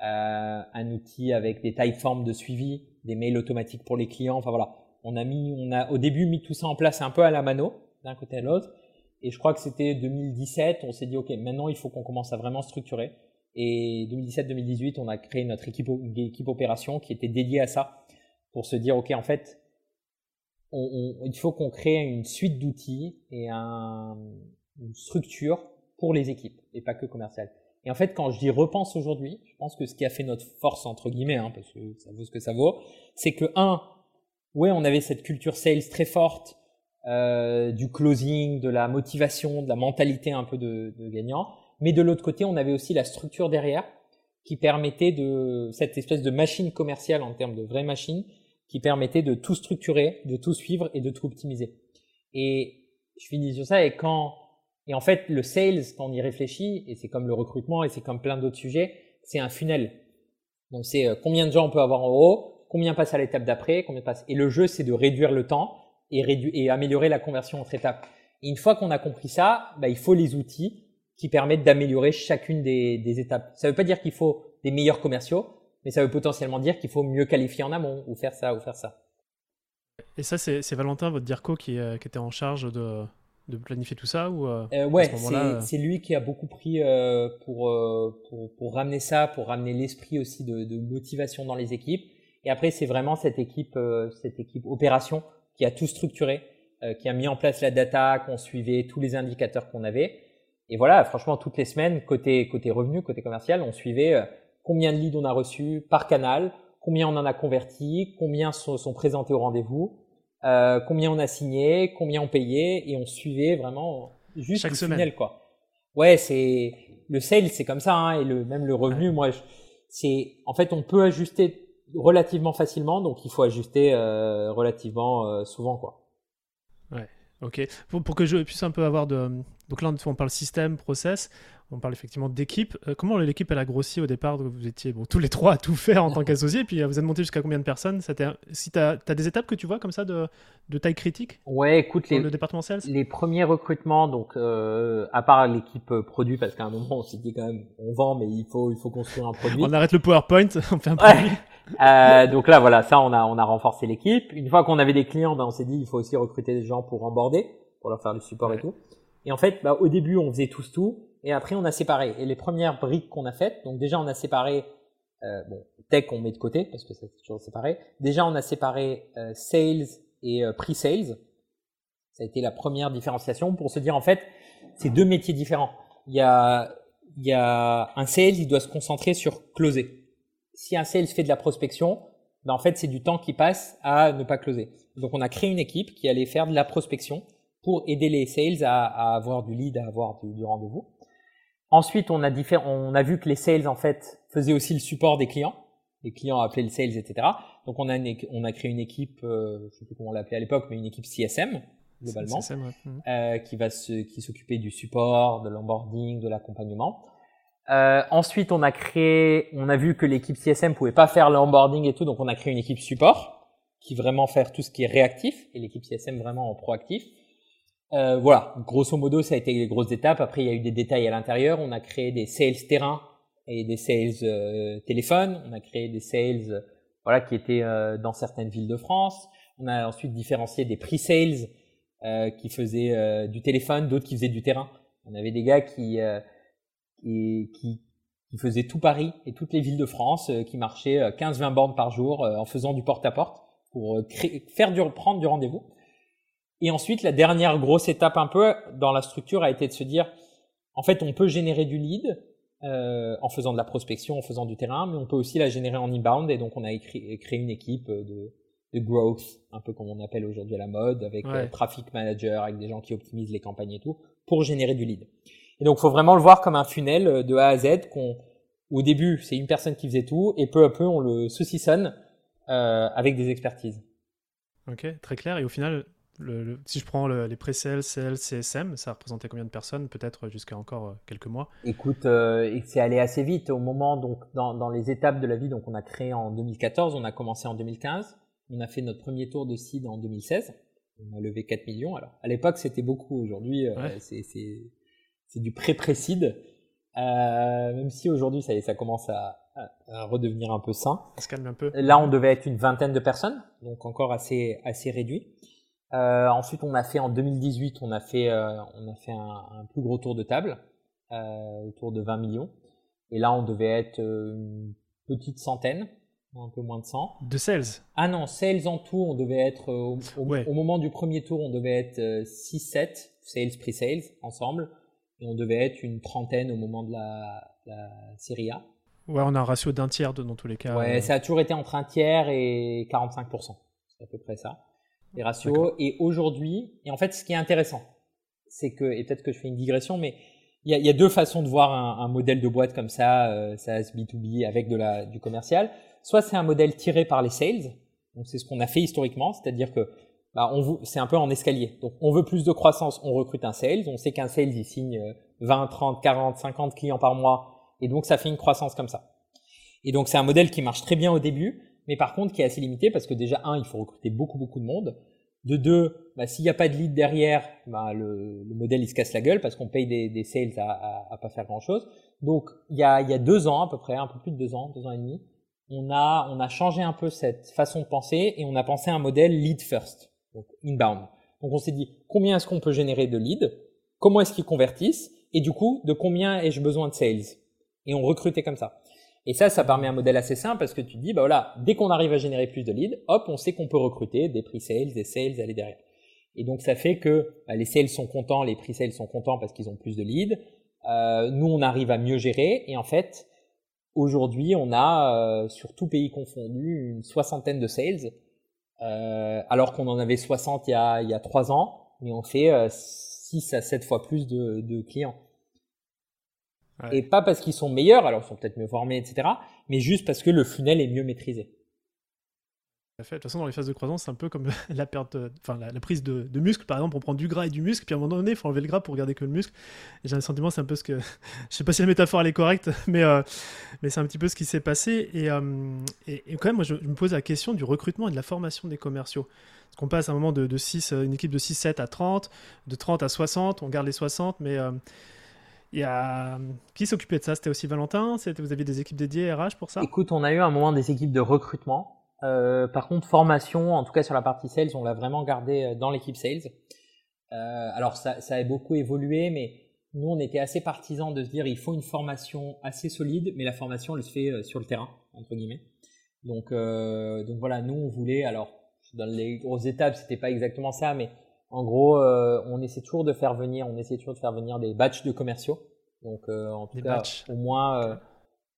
euh, un outil avec des typeforms de suivi, des mails automatiques pour les clients. Enfin voilà, on a mis, on a au début mis tout ça en place un peu à la mano, d'un côté à l'autre. Et je crois que c'était 2017, on s'est dit ok, maintenant il faut qu'on commence à vraiment structurer. Et 2017-2018, on a créé notre équipe, opération qui était dédiée à ça pour se dire ok, en fait, il faut qu'on crée une suite d'outils et un, une structure pour les équipes et pas que commerciales. Et en fait, quand je dis repense aujourd'hui, je pense que ce qui a fait notre force entre guillemets, hein, parce que ça vaut ce que ça vaut, c'est que un, ouais, on avait cette culture sales très forte, euh, du closing, de la motivation, de la mentalité un peu de, de gagnant, mais de l'autre côté, on avait aussi la structure derrière qui permettait de cette espèce de machine commerciale en termes de vraie machine qui permettait de tout structurer, de tout suivre et de tout optimiser. Et je finis sur ça et quand et en fait, le sales, quand on y réfléchit, et c'est comme le recrutement, et c'est comme plein d'autres sujets, c'est un funnel. Donc c'est euh, combien de gens on peut avoir en haut, combien passent à l'étape d'après, combien passent. Et le jeu, c'est de réduire le temps et, et améliorer la conversion entre étapes. Et une fois qu'on a compris ça, bah, il faut les outils qui permettent d'améliorer chacune des, des, étapes. Ça ne veut pas dire qu'il faut des meilleurs commerciaux, mais ça veut potentiellement dire qu'il faut mieux qualifier en amont, ou faire ça, ou faire ça. Et ça, c'est Valentin, votre DIRCO, qui, euh, qui était en charge de, de planifier tout ça ou euh, euh Ouais, euh c'est lui qui a beaucoup pris euh, pour, pour, pour ramener ça, pour ramener l'esprit aussi de, de, motivation dans les équipes. Et après, c'est vraiment cette équipe, cette équipe opération qui a tout structuré, qui a mis en place la data, qu'on suivait tous les indicateurs qu'on avait. Et voilà, franchement, toutes les semaines, côté côté revenu, côté commercial, on suivait combien de leads on a reçus par canal, combien on en a converti, combien sont, sont présentés au rendez-vous, euh, combien on a signé, combien on payait, et on suivait vraiment juste Chaque le semaine. quoi. Ouais, c'est le sale, c'est comme ça, hein, et le même le revenu, moi, c'est en fait on peut ajuster relativement facilement, donc il faut ajuster euh, relativement euh, souvent, quoi. Ouais, ok. Pour, pour, que je puisse un peu avoir de, donc là on parle système, process on parle effectivement d'équipe. Euh, comment l'équipe elle a grossi au départ? Vous étiez bon, tous les trois à tout faire en tant qu'associé, puis euh, vous êtes monté jusqu'à combien de personnes? Si tu as, des étapes que tu vois comme ça de, taille critique? Ouais, écoute, les, le département sales? les premiers recrutements, donc euh, à part l'équipe produit, parce qu'à un moment on s'est dit quand même, on vend, mais il faut, il faut construire un produit. on arrête le PowerPoint, on fait un produit. Euh, donc là, voilà, ça, on a, on a renforcé l'équipe. Une fois qu'on avait des clients, ben, on s'est dit, il faut aussi recruter des gens pour emborder, pour leur faire du support et tout. Et en fait, bah, au début, on faisait tous tout et après on a séparé. Et les premières briques qu'on a faites, donc déjà on a séparé, euh, bon, tech on met de côté parce que c'est toujours séparé. Déjà on a séparé euh, sales et euh, pre-sales. Ça a été la première différenciation pour se dire en fait, c'est deux métiers différents. Il y a, il y a un sales, il doit se concentrer sur closer. Si un sales fait de la prospection, ben en fait c'est du temps qui passe à ne pas closer. Donc on a créé une équipe qui allait faire de la prospection pour aider les sales à, à avoir du lead, à avoir du, du rendez-vous. Ensuite, on a, on a vu que les sales, en fait, faisaient aussi le support des clients. Les clients appelaient le sales, etc. Donc, on a, on a créé une équipe, euh, je sais plus comment on l'appelait à l'époque, mais une équipe CSM, globalement, CSM, ouais. Mhm. euh, qui va se, qui s'occupait du support, de l'onboarding, de l'accompagnement. Euh, ensuite, on a créé, on a vu que l'équipe CSM pouvait pas faire l'onboarding et tout, donc on a créé une équipe support qui vraiment faire tout ce qui est réactif et l'équipe CSM vraiment en proactif. Euh, voilà, grosso modo, ça a été les grosses étapes. Après, il y a eu des détails à l'intérieur. On a créé des sales terrain et des sales euh, téléphone. On a créé des sales, euh, voilà, qui étaient euh, dans certaines villes de France. On a ensuite différencié des pre-sales qui faisaient du téléphone, d'autres qui faisaient du terrain. On avait des gars qui qui, qui, qui faisaient tout Paris et toutes les villes de France, qui marchaient 15-20 bornes par jour en faisant du porte-à-porte -porte pour créer, faire du prendre du rendez-vous. Et ensuite, la dernière grosse étape un peu dans la structure a été de se dire, en fait, on peut générer du lead euh, en faisant de la prospection, en faisant du terrain, mais on peut aussi la générer en inbound. Et donc, on a écrit, créé une équipe de, de growth, un peu comme on appelle aujourd'hui à la mode, avec euh, traffic manager, avec des gens qui optimisent les campagnes et tout, pour générer du lead. Et donc, faut vraiment le voir comme un funnel euh, de A à Z qu'on, au début, c'est une personne qui faisait tout, et peu à peu, on le saucissonne euh, avec des expertises. Ok, très clair. Et au final, si je prends les pré-sales, sales, CSM, ça représentait combien de personnes Peut-être jusqu'à encore quelques mois? Écoute, c'est allé assez vite au moment, donc dans, dans, les étapes de la vie. Donc on a créé en 2014, on a commencé en 2015, on a fait notre premier tour de seed en 2016 on a levé 4 millions. Alors, à l'époque, c'était beaucoup. Aujourd'hui, euh, c'est du pré-précide. Euh, même si aujourd'hui, ça, ça commence à, redevenir un peu sain. Ça se calme un peu. Là, on devait être une vingtaine de personnes, donc encore assez, assez réduit. Euh, ensuite, on a fait en 2018, on a fait, on a fait un, plus gros tour de table, autour de 20 millions. Et là, on devait être une petite centaine un peu moins de 100. De sales Ah non, sales en tout, on devait être, euh, au, moment du premier tour, on devait être 6-7, euh, sales, pre-sales, ensemble. Et on devait être une trentaine au moment de la, série A. Ouais, on a un ratio d'un tiers dans tous les cas. Ouais, euh. ça a toujours été entre un tiers et 45%. C'est à peu près ça, les ratios. Et aujourd'hui, et en fait, ce qui est intéressant, c'est que, et peut-être que je fais une digression, mais il y a, deux façons de voir un, modèle de boîte comme ça, euh, SaaS B2B avec de la, du commercial soit c'est un modèle tiré par les sales, donc c'est ce qu'on a fait historiquement, c'est-à-dire que bah, c'est un peu en escalier. Donc on veut plus de croissance, on recrute un sales, on sait qu'un sales il signe 20, 30, 40, 50 clients par mois, et donc ça fait une croissance comme ça. Et donc c'est un modèle qui marche très bien au début, mais par contre qui est assez limité parce que déjà un, il faut recruter beaucoup beaucoup de monde. De deux, bah, s'il n'y a pas de lead derrière, bah, le, modèle il se casse la gueule parce qu'on paye des, sales à, à, pas faire grand chose. Donc il y a, y a deux ans à peu près, un peu plus de deux ans, deux ans et demi, on a, on a changé un peu cette façon de penser et on a pensé à un modèle lead first, donc inbound. Donc on s'est dit combien est-ce qu'on peut générer de leads, comment est-ce qu'ils convertissent? Et du coup de combien ai-je besoin de sales? Et on recrutait comme ça. Et ça, ça permet un modèle assez simple parce que tu te dis bah voilà, dès qu'on arrive à générer plus de leads, hop, on sait qu'on peut recruter des pre-sales, des sales, aller derrière. Et donc ça fait que bah, les sales sont contents, les pre-sales sont contents parce qu'ils ont plus de leads. Euh, nous, on arrive à mieux gérer et en fait, Aujourd'hui, on a, euh, sur tout pays confondu, une soixantaine de sales, alors qu'on en avait 60 il y a, il y a 3 ans, mais on fait euh, 6 à 7 fois plus de, de clients. Et pas parce qu'ils sont meilleurs, alors ils sont peut-être mieux formés, etc., mais juste parce que le funnel est mieux maîtrisé. De toute façon, dans les phases de croissance, c'est un peu comme la perte, enfin la, prise de, muscle. Par exemple, on prend du gras et du muscle, puis à un moment donné, il faut enlever le gras pour garder que le muscle. J'ai un sentiment, c'est un peu ce que, je sais pas si la métaphore est correcte, mais euh, mais c'est un petit peu ce qui s'est passé. Et, euh, et, quand même, moi, je, me pose la question du recrutement et de la formation des commerciaux. Parce qu'on passe à un moment de, 6, une équipe de 6-7 à 30, de 30 à 60, on garde les 60, mais euh, il y a... Qui s'occupait de ça? C'était aussi Valentin? Vous aviez des équipes dédiées RH pour ça? Écoute, on a eu un moment des équipes de recrutement euh, par contre, formation, en tout cas sur la partie sales, on l'a vraiment gardé euh, dans l'équipe sales. Euh, alors ça, ça, a beaucoup évolué, mais nous on était assez partisans de se dire il faut une formation assez solide, mais la formation elle se fait euh, sur le terrain entre guillemets. Donc euh, donc voilà, nous on voulait alors dans les grosses étapes c'était pas exactement ça, mais en gros on essaie toujours de faire venir, on essaie toujours de faire venir des batchs de commerciaux. Donc en tout cas au moins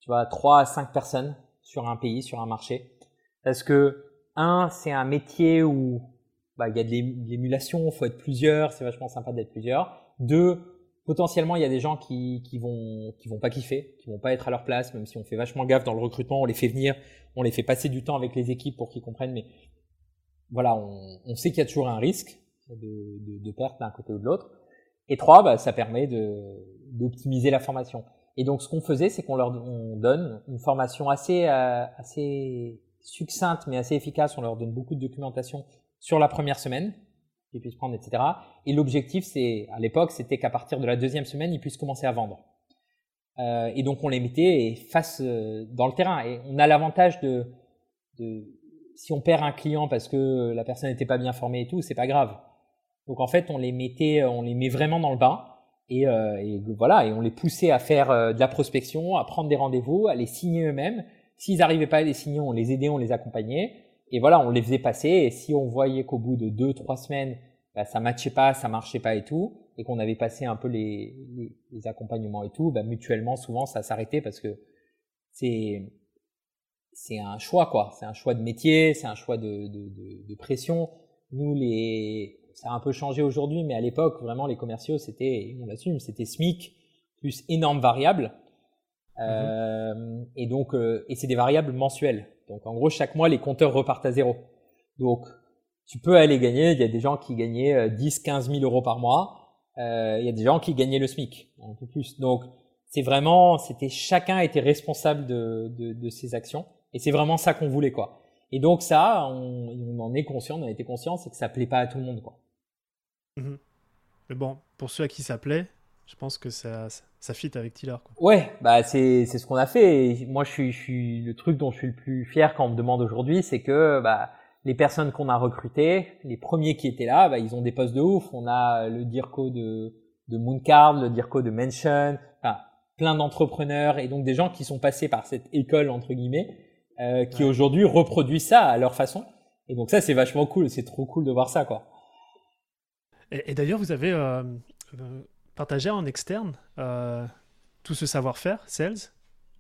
tu vois trois à cinq personnes sur un pays, sur un marché parce que, un, c'est un métier où bah, il y a de l'émulation, il faut être plusieurs, c'est vachement sympa d'être plusieurs. Deux, potentiellement, il y a des gens qui, qui vont qui vont pas kiffer, qui vont pas être à leur place, même si on fait vachement gaffe dans le recrutement, on les fait venir, on les fait passer du temps avec les équipes pour qu'ils comprennent. Mais voilà, on, on sait qu'il y a toujours un risque de, de, de perte d'un côté ou de l'autre. Et trois, bah, ça permet d'optimiser la formation. Et donc, ce qu'on faisait, c'est qu'on leur on donne une formation assez euh, assez succincte mais assez efficace. On leur donne beaucoup de documentation sur la première semaine qu'ils puissent prendre, etc. Et l'objectif, c'est à l'époque, c'était qu'à partir de la deuxième semaine, ils puissent commencer à vendre. Euh, et donc on les mettait face euh, dans le terrain. Et on a l'avantage de, de, si on perd un client parce que la personne n'était pas bien formée et tout, c'est pas grave. Donc en fait, on les mettait, on les met vraiment dans le bain. Et, euh, et voilà, et on les poussait à faire euh, de la prospection, à prendre des rendez-vous, à les signer eux-mêmes S'ils n'arrivaient pas à les signer, on les aidait, on les accompagnait. Et voilà, on les faisait passer. Et si on voyait qu'au bout de deux, trois semaines, bah, ça matchait pas, ça marchait pas et tout, et qu'on avait passé un peu les, les, accompagnements et tout, bah, mutuellement, souvent, ça s'arrêtait parce que c'est c'est un choix quoi. C'est un choix de métier, c'est un choix de, de, de, pression. Nous, les, ça a un peu changé aujourd'hui, mais à l'époque, vraiment, les commerciaux, c'était, on l'assume, c'était SMIC plus énorme variable. Mhm. Euh, et donc, euh, et c'est des variables mensuelles. Donc, en gros, chaque mois, les compteurs repartent à zéro. Donc, tu peux aller gagner. Il y a des gens qui gagnaient 10, 15 000 euros par mois. Euh, il y a des gens qui gagnaient le SMIC, un peu plus. Donc, c'est vraiment, c'était chacun était responsable de, de, de ses actions. Et c'est vraiment ça qu'on voulait, quoi. Et donc ça, on, on, en est conscient, on a été conscient, c'est que ça plaît pas à tout le monde, quoi. Mmh. Mais bon, pour ceux à qui ça plaît, je pense que ça, ça, fit avec Tiller. Quoi. Ouais, bah c'est c'est ce qu'on a fait. Et moi, je suis, je suis le truc dont je suis le plus fier quand on me demande aujourd'hui, c'est que bah les personnes qu'on a recrutées, les premiers qui étaient là, bah, ils ont des postes de ouf. On a le Dirco de de Mooncard, le Dirco de Mention, enfin plein d'entrepreneurs et donc des gens qui sont passés par cette école entre guillemets, euh, qui aujourd'hui reproduisent ça à leur façon. Et donc ça, c'est vachement cool. C'est trop cool de voir ça, quoi. Et, et d'ailleurs, vous avez euh, euh partagé en externe euh, tout ce savoir-faire, sales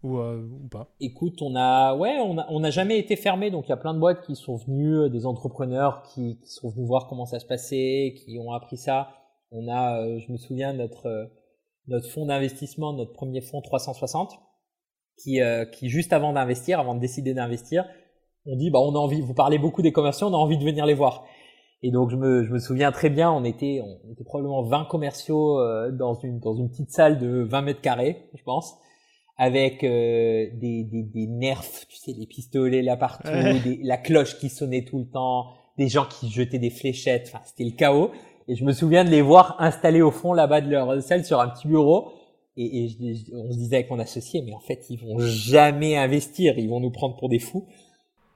ou, euh, ou, pas? Écoute, on a, ouais, on a, on a jamais été fermé, donc il y a plein de boîtes qui sont venues, euh, des entrepreneurs qui, sont venus voir comment ça se passait, qui ont appris ça. On a, je me souviens, notre notre fonds d'investissement, notre premier fonds 360, qui, qui juste avant d'investir, avant de décider d'investir, on dit bah on a envie, vous parlez beaucoup des commerciaux, on a envie de venir les voir. Et donc je me, je me souviens très bien, on était, on était probablement 20 commerciaux euh, dans une dans une petite salle de 20 mètres carrés, je pense, avec euh, des, des, des nerfs, tu sais, les pistolets là partout, Ouais. des- la cloche qui sonnait tout le temps, des gens qui jetaient des fléchettes, enfin c'était le chaos. Et je me souviens de les voir installés au fond là-bas de leur salle sur un petit bureau. Et, et je- on se disait avec mon associé, mais en fait ils vont jamais investir, ils vont nous prendre pour des fous.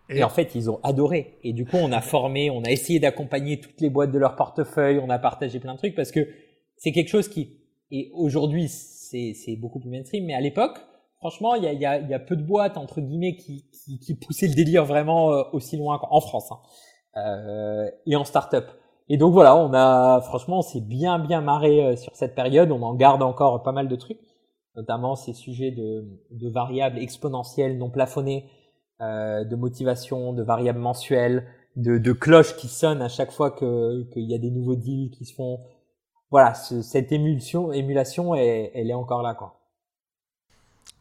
Et, en fait, ils ont adoré. Et du coup, on a formé, on a essayé d'accompagner toutes les boîtes de leur portefeuille, on a partagé plein de trucs parce que c'est quelque chose qui, et aujourd'hui, c'est, beaucoup plus mainstream, mais à l'époque, franchement, il y a, y, a, y a peu de boîtes, entre guillemets, qui, qui, qui poussaient le délire vraiment euh, aussi loin qu'en en France, hein, euh, et en start-up. Et donc voilà, on a, franchement, on s'est bien, bien marré euh, sur cette période. On en garde encore pas mal de trucs, notamment ces sujets de, de variables exponentielles non plafonnées, euh, de motivation, de variables mensuelles, de, de cloches qui sonnent à chaque fois que qu'il y a des nouveaux deals qui se font. Voilà, ce- cette émulsion, émulation, elle, elle est encore là, quoi.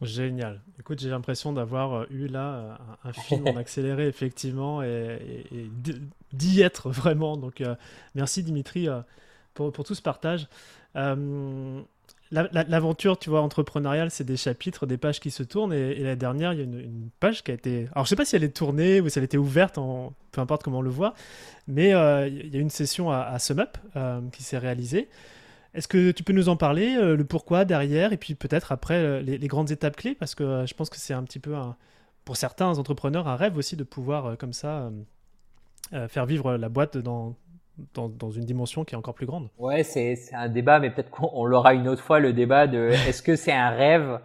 Génial. Écoute, j'ai l'impression d'avoir euh, eu là euh, un, un film en accéléré, effectivement, et, et- et d- d'y être vraiment. Donc, euh, merci Dimitri euh, pour, pour tout ce partage. Euh, la- la- L'aventure, tu vois, entrepreneuriale, c'est des chapitres, des pages qui se tournent. Et, la dernière, il y a une, page qui a été. Alors, je sais pas si elle est tournée ou si elle était ouverte, peu importe comment on le voit, mais euh, il y a une session à, à SumUp euh, qui s'est réalisée. Est-ce que tu peux nous en parler, euh, le pourquoi derrière, et puis peut-être après les, grandes étapes clés, parce que je pense que c'est un petit peu, pour certains entrepreneurs, un rêve aussi de pouvoir comme ça faire vivre la boîte dans, dans, dans une dimension qui est encore plus grande. Ouais, c'est un débat, mais peut-être qu'on on l'aura une autre fois, le débat de est-ce que c'est un rêve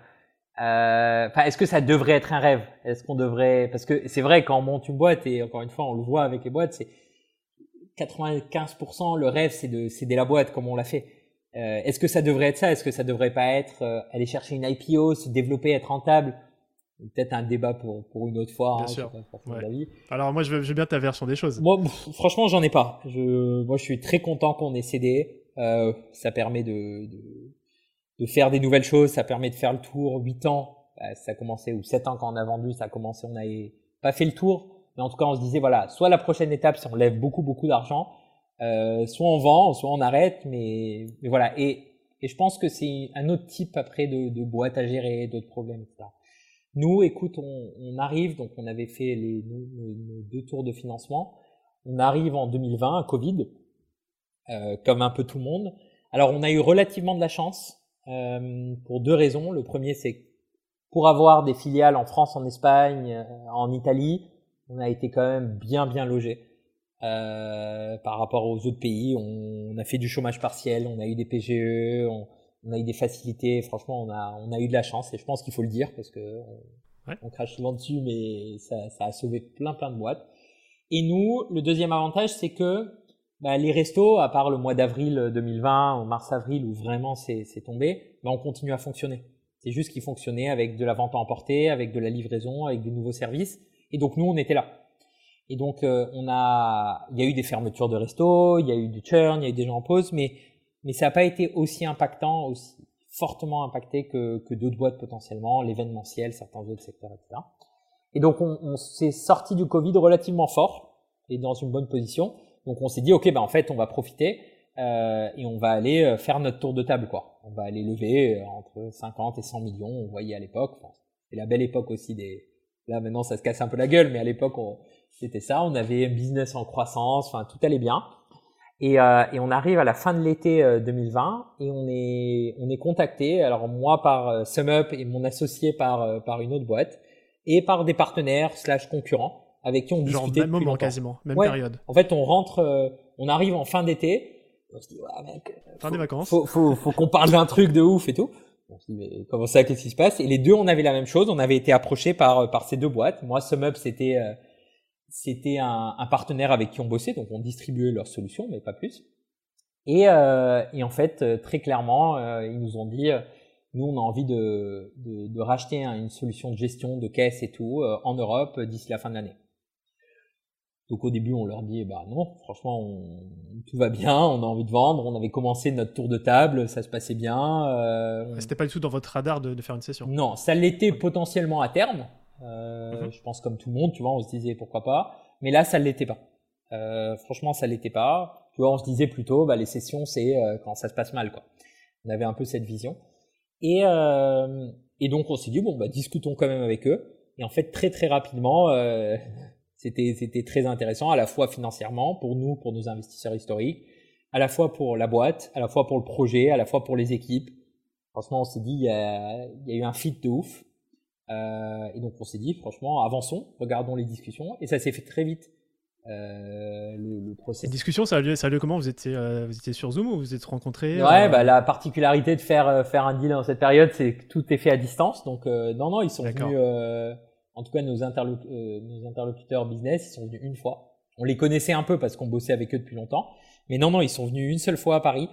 euh, Enfin, est-ce que ça devrait être un rêve? Est-ce qu'on devrait Parce que c'est vrai quand on monte une boîte et encore une fois, on le voit avec les boîtes, c'est 95% le rêve, c'est de céder la boîte comme on l'a fait. Euh, est-ce que ça devrait être ça? Est-ce que ça devrait pas être euh, aller chercher une IPO, se développer, être rentable? Peut-être un débat pour pour une autre fois. Bien hein, sûr. pas Ouais. Alors moi, je veux, je veux bien ta version des choses. Moi, franchement, j'en ai pas. Je, moi, je suis très content qu'on ait cédé. Euh, ça permet de, de, de faire des nouvelles choses. Ça permet de faire le tour. 8 ans, bah, ça a commencé, ou 7 ans quand on a vendu, ça a commencé, on n'avait pas fait le tour. Mais en tout cas, on se disait, voilà, soit la prochaine étape, c'est on lève beaucoup, beaucoup d'argent, euh, soit on vend, soit on arrête, mais, mais voilà. Et, et je pense que c'est un autre type après de, de boîte à gérer, d'autres problèmes, etc. Nous, écoute, on, on arrive, donc on avait fait les, nos, deux tours de financement. On arrive en 2020, Covid, euh, comme un peu tout le monde. Alors, on a eu relativement de la chance euh, pour deux raisons. Le premier, c'est pour avoir des filiales en France, en Espagne, euh, en Italie, on a été quand même bien bien logé euh, par rapport aux autres pays. On, on a fait du chômage partiel, on a eu des PGE, on, on a eu des facilités. Franchement, on a on a eu de la chance et je pense qu'il faut le dire parce que on, Ouais. on crache souvent dessus, mais ça, ça a sauvé plein plein de boîtes. Et nous, le deuxième avantage, c'est que bah, les restos, à part le mois d'avril 2020 ou mars-avril où vraiment c'est c'est tombé, bah, on continue à fonctionner. C'est juste qu'ils fonctionnaient avec de la vente à emporter, avec de la livraison, avec des nouveaux services. Et donc nous, on était là. Et donc euh, on a, il y a eu des fermetures de restos, il y a eu du churn, il y a eu des gens en pause, mais mais ça n'a pas été aussi impactant, aussi fortement impacté que que d'autres boîtes potentiellement, l'événementiel, certains autres secteurs, etc. Et donc on, on s'est sorti du Covid relativement fort et dans une bonne position. Donc on s'est dit, ok, bah en fait, on va profiter euh, et on va aller euh, faire notre tour de table, quoi. On va aller lever euh, entre 50 et 100 millions, on voyait à l'époque. Enfin, c'est la belle époque aussi des. Là maintenant, ça se casse un peu la gueule, mais à l'époque, c'était ça. On avait un business en croissance, enfin tout allait bien. Et, euh, et, on arrive à la fin de l'été 2020 et on est on est contacté. Alors moi par SumUp et mon associé par par une autre boîte et par des partenaires slash concurrents avec qui on discutait. Genre même moment quasiment, même période. En fait, on rentre, on arrive en fin d'été on se dit, ouais, mec, fin des vacances. Faut, faut, faut qu'on parle d'un truc de ouf et tout. On se dit, mais comment ça, qu'est-ce qui se passe? Et les deux, on avait la même chose. On avait été approchés par par ces deux boîtes. Moi, SumUp, c'était euh, c'était un, un, partenaire avec qui on bossait, donc on distribuait leurs solutions, mais pas plus. Et, euh, et en fait, euh, très clairement, euh, ils nous ont dit, nous, on a envie de, de, de racheter une solution de gestion de caisse et tout en Europe d'ici la fin de l'année. Donc au début, on leur dit, bah non, franchement, on, tout va bien, on a envie de vendre, on avait commencé notre tour de table, ça se passait bien. C'était pas du tout dans votre radar de, de faire une session. Non, ça l'était potentiellement à terme. Euh, mhm. Je pense comme tout le monde, tu vois, on se disait pourquoi pas. Mais là, ça l'était pas. Euh, franchement, ça l'était pas. Tu vois, on se disait plutôt, bah les sessions, c'est euh, quand ça se passe mal, quoi. On avait un peu cette vision. Et euh, et donc on s'est dit bon, bah discutons quand même avec eux. Et en fait, très très rapidement. Euh, c'était, c'était très intéressant, à la fois financièrement, pour nous, pour nos investisseurs historiques, à la fois pour la boîte, à la fois pour le projet, à la fois pour les équipes. Franchement, on s'est dit, il y a, il y a eu un fit de ouf. Euh, et donc, on s'est dit, franchement, avançons, regardons les discussions. Et ça s'est fait très vite. Euh, le, le process. Les discussions, ça a lieu, ça a lieu comment? Vous étiez, euh, vous étiez sur Zoom ou vous vous êtes rencontrés Ouais, euh bah, la particularité de faire, euh, faire un deal dans cette période, c'est que tout est fait à distance. Donc, non, non, ils sont venus en tout cas nos, euh, nos interlocuteurs business, ils sont venus une fois. On les connaissait un peu parce qu'on bossait avec eux depuis longtemps, mais non, non, ils sont venus une seule fois à Paris.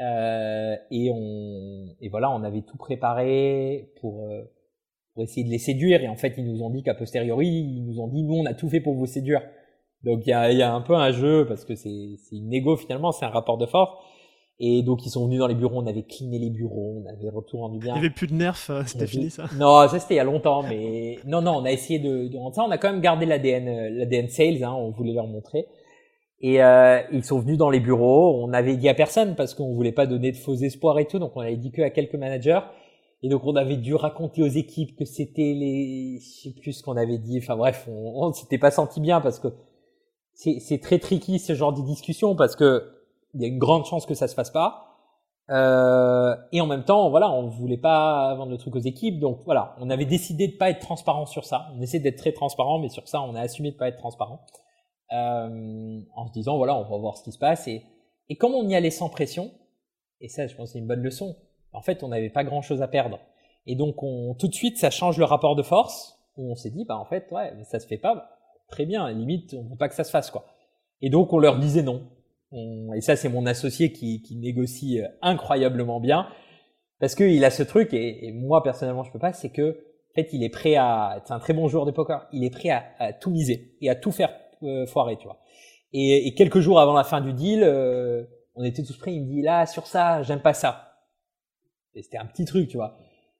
Euh, et on et voilà, on avait tout préparé pour euh, pour essayer de les séduire. Et en fait, ils nous ont dit qu'à posteriori, ils nous ont dit nous, on a tout fait pour vous séduire. Donc il y a, y a un peu un jeu parce que c'est une égo finalement, c'est un rapport de force. Et donc ils sont venus dans les bureaux, on avait cleané les bureaux, on avait retour rendu bien. Il n'y avait plus de nerfs, euh, c'était fini ça Non, ça c'était il y a longtemps, mais non, non, on a essayé de, de rendre ça. On a quand même gardé l'ADN, euh, l'ADN sales, hein, on voulait leur montrer. Et euh, ils sont venus dans les bureaux, on avait dit à personne parce qu'on voulait pas donner de faux espoirs et tout, donc on avait dit que à quelques managers. Et donc on avait dû raconter aux équipes que c'était les, je sais plus ce qu'on avait dit. Enfin bref, on, on s'était pas senti bien parce que c'est très tricky ce genre de discussion parce que il y a une grande chance que ça se fasse pas. Euh, et en même temps, voilà, on voulait pas vendre le truc aux équipes, donc voilà, on avait décidé de pas être transparent sur ça. On essaie d'être très transparent, mais sur ça, on a assumé de pas être transparent, euh, en se disant voilà, on va voir ce qui se passe. Et, et comme on y allait sans pression, et ça, je pense, c'est une bonne leçon. En fait, on n'avait pas grand chose à perdre, et donc on, tout de suite, ça change le rapport de force. On s'est dit, bah en fait, ouais, ça se fait pas, très bien, limite, on veut pas que ça se fasse quoi. Et donc on leur disait non et ça, c'est mon associé qui, qui, négocie euh, incroyablement bien parce qu'il a ce truc et, et, moi personnellement, je peux pas. C'est que en fait, il est prêt à. C'est un très bon joueur de poker. Il est prêt à, à tout miser et à tout faire euh, foirer, tu vois. Et, et, quelques jours avant la fin du deal, euh, on était tous prêts. Il me dit là sur ça, j'aime pas ça. Et c'était un petit truc, tu vois.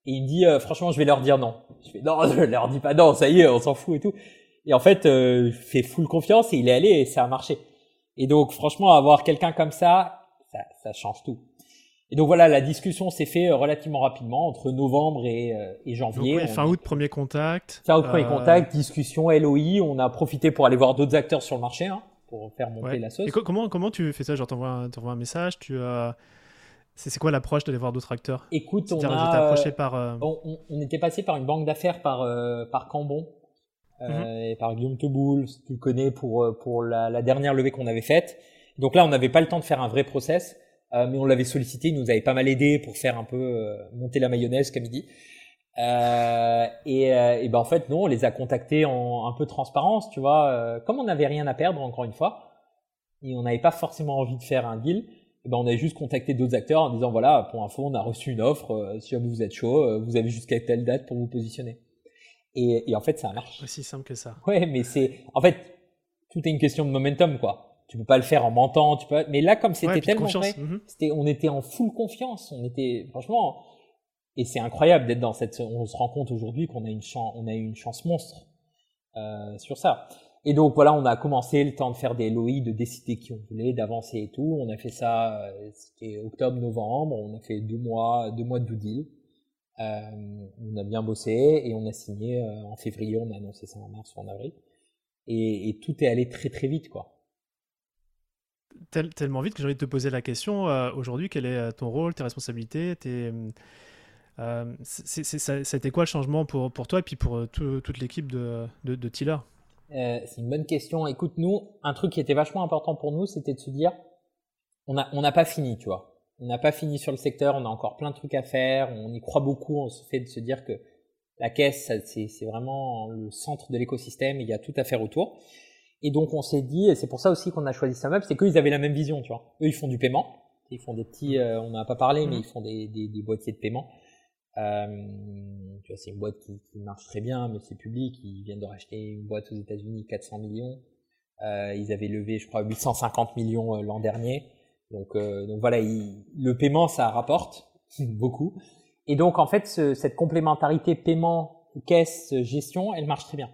Et il me dit franchement, je vais leur dire non. Je fais non, je leur dis pas non. Ça y est, on s'en fout et tout. Et en fait, je fais full confiance et il est allé et ça a marché. Et donc, franchement, avoir quelqu'un comme ça, ça, ça, change tout. Et donc voilà, la discussion s'est fait euh, relativement rapidement entre novembre et, euh, et janvier. Donc, fin août, premier contact. Fin août, premier euh, contact, discussion, LOI. On a profité pour aller voir d'autres acteurs sur le marché hein, pour faire monter la sauce. Et comment, comment tu fais ça? Genre, t'envoies un, un message, tu as. C'est quoi l'approche d'aller voir d'autres acteurs? Écoute, on a, approché par. On, on, était passé par une banque d'affaires par par Cambon, Mhm. euh, et par Guillaume Teboul, tu le connais pour euh, pour la, la dernière levée qu'on avait faite. Donc là, on n'avait pas le temps de faire un vrai process, euh, mais on l'avait sollicité, il nous avait pas mal aidé pour faire un peu euh, monter la mayonnaise, comme il dit. Euh, et, et ben en fait, non, on les a contactés en un peu de transparence, tu vois. comme on n'avait rien à perdre, encore une fois, et on n'avait pas forcément envie de faire un deal, ben on a juste contacté d'autres acteurs en disant voilà, pour info, on a reçu une offre. si vous êtes chaud, vous avez jusqu'à telle date pour vous positionner. Et, et en fait, ça marche. Aussi simple que ça. Ouais, mais c'est, en fait, tout est une question de momentum, quoi. Tu peux pas le faire en mentant, tu peux. Mais là, comme c'était tellement vrai, mhm. c'était, on était en full confiance. On était, franchement, et c'est incroyable d'être dans cette. On se rend compte aujourd'hui qu'on a une chance, on a eu une chance monstre euh, sur ça. Et donc voilà, on a commencé le temps de faire des LOI, de décider qui on voulait, d'avancer et tout. On a fait ça, euh, c'était octobre-novembre. On a fait deux mois, deux mois de due. Euh, on a bien bossé et on a signé euh, en février. On a annoncé ça en mars ou en avril. Et, tout est allé très très vite, quoi. tellement vite que j'ai envie de te poser la question. Aujourd'hui, quel est ton rôle, tes responsabilités, tes ça, a été quoi le changement pour, pour toi et puis pour toute l'équipe de, de, de Tiller? Euh, C'est une bonne question. Écoute, nous, un truc qui était vachement important pour nous, c'était de se dire, on n'a on pas fini, tu vois. On n'a pas fini sur le secteur, on a encore plein de trucs à faire, on y croit beaucoup, on se fait de se dire que la caisse, c'est vraiment le centre de l'écosystème, il y a tout à faire autour. Et donc on s'est dit, et c'est pour ça aussi qu'on a choisi SumUp, c'est qu'ils avaient la même vision, tu vois. Eux, ils font du paiement, ils font des petits, on n'en a pas parlé, mais mmh. ils font des, des, des boîtiers de paiement. Euh, tu vois, c'est une boîte qui, marche très bien, mais c'est public. Ils viennent de racheter une boîte aux États-Unis, 400 millions. Euh, ils avaient levé, je crois, 850 millions euh, l'an dernier. Donc, euh, donc voilà, le paiement, ça rapporte beaucoup. Et donc, en fait, ce, cette complémentarité paiement, caisse, gestion, elle marche très bien.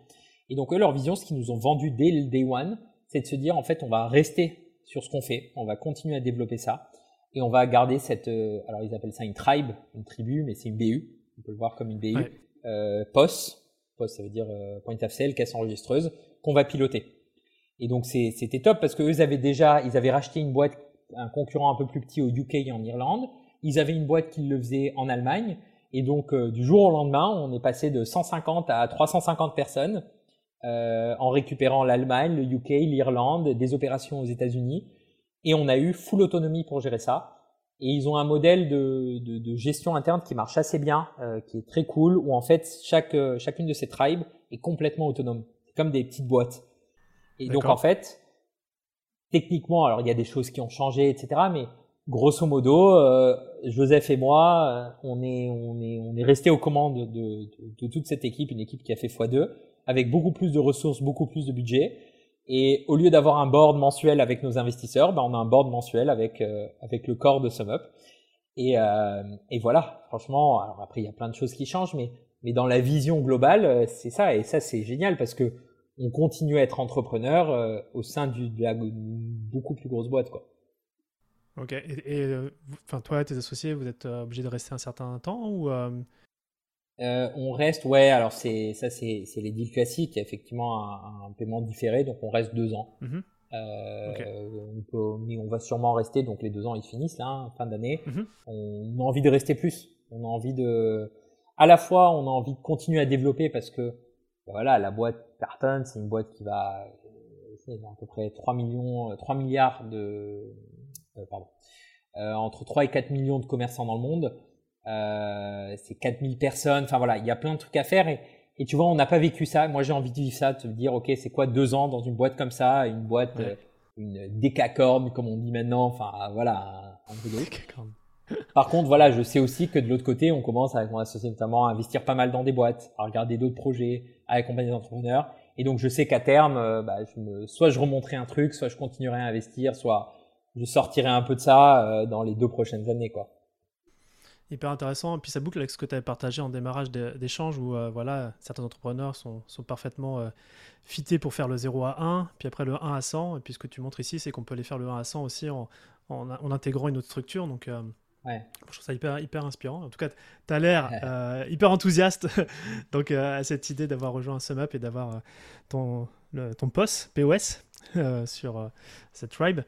Et donc, eux, leur vision, ce qu'ils nous ont vendu dès le day one, c'est de se dire, en fait, on va rester sur ce qu'on fait, on va continuer à développer ça et on va garder cette, euh, alors ils appellent ça une tribe, une tribu, mais c'est une BU, on peut le voir comme une BU, euh, POS, POS ça veut dire euh, point of sale, caisse enregistreuse, qu'on va piloter. Et donc c'était top parce qu'eux avaient déjà, ils avaient racheté une boîte, un concurrent un peu plus petit au UK et en Irlande, ils avaient une boîte qui le faisait en Allemagne, et donc euh, du jour au lendemain, on est passé de 150 à 350 personnes euh, en récupérant l'Allemagne, le UK, l'Irlande, des opérations aux États-Unis et on a eu full autonomie pour gérer ça. Et ils ont un modèle de, de, de gestion interne qui marche assez bien, euh, qui est très cool, où en fait chaque euh, chacune de ces tribes est complètement autonome, comme des petites boîtes. Et donc en fait, techniquement, alors il y a des choses qui ont changé, etc. Mais grosso modo, euh, Joseph et moi, on est on est on est resté aux commandes de, de, de, toute cette équipe, une équipe qui a fait x2, avec beaucoup plus de ressources, beaucoup plus de budget. Et au lieu d'avoir un board mensuel avec nos investisseurs, ben on a un board mensuel avec euh, avec le corps de SumUp. Et, euh, et voilà, franchement, alors après il y a plein de choses qui changent, mais mais dans la vision globale, euh, c'est ça et ça c'est génial parce que on continue à être entrepreneur au sein du, de la beaucoup plus grosse boîte quoi. Ok. Et, enfin toi, tes associés, vous êtes obligés de rester un certain temps ou euh, on reste, ouais, alors c'est ça, c'est les deals classiques. Il y a effectivement un, un, paiement différé, donc on reste deux ans. Mm-hmm. euh, on peut, on va sûrement rester, donc les deux ans ils finissent là, hein, fin d'année. Mm-hmm. On a envie de rester plus. On a envie de, à la fois, on a envie de continuer à développer parce que voilà, la boîte Carton, c'est une boîte qui va, c'est à peu près 3 millions, 3 milliards de, euh, pardon, euh, entre 3 et 4 millions de commerçants dans le monde. Euh, c'est 4000 personnes. Enfin voilà, il y a plein de trucs à faire et, et tu vois, on n'a pas vécu ça. Moi, j'ai envie de vivre ça, de te dire, ok, c'est quoi deux ans dans une boîte comme ça, une boîte, euh, une décacorne, comme on dit maintenant. Enfin voilà, un, un Par contre, voilà, je sais aussi que de l'autre côté, on commence avec mon associé notamment à investir pas mal dans des boîtes, à regarder d'autres projets, à accompagner des entrepreneurs. Et donc, je sais qu'à terme, euh, bah, je me, soit je remonterai un truc, soit je continuerai à investir, soit je sortirai un peu de ça dans les deux prochaines années, quoi hyper intéressant. Et puis ça boucle avec ce que tu avais partagé en démarrage d'échange où euh, voilà, certains entrepreneurs sont, sont parfaitement euh, fités pour faire le 0 à 1, puis après le 1 à 100. Et puis ce que tu montres ici, c'est qu'on peut aller faire le 1 à 100 aussi en, en, intégrant une autre structure. Donc euh, ouais. je trouve ça hyper, hyper inspirant. En tout cas, tu as l'air hyper enthousiaste donc, à cette idée d'avoir rejoint un SumUp et d'avoir ton, ton POS, POS sur cette tribe.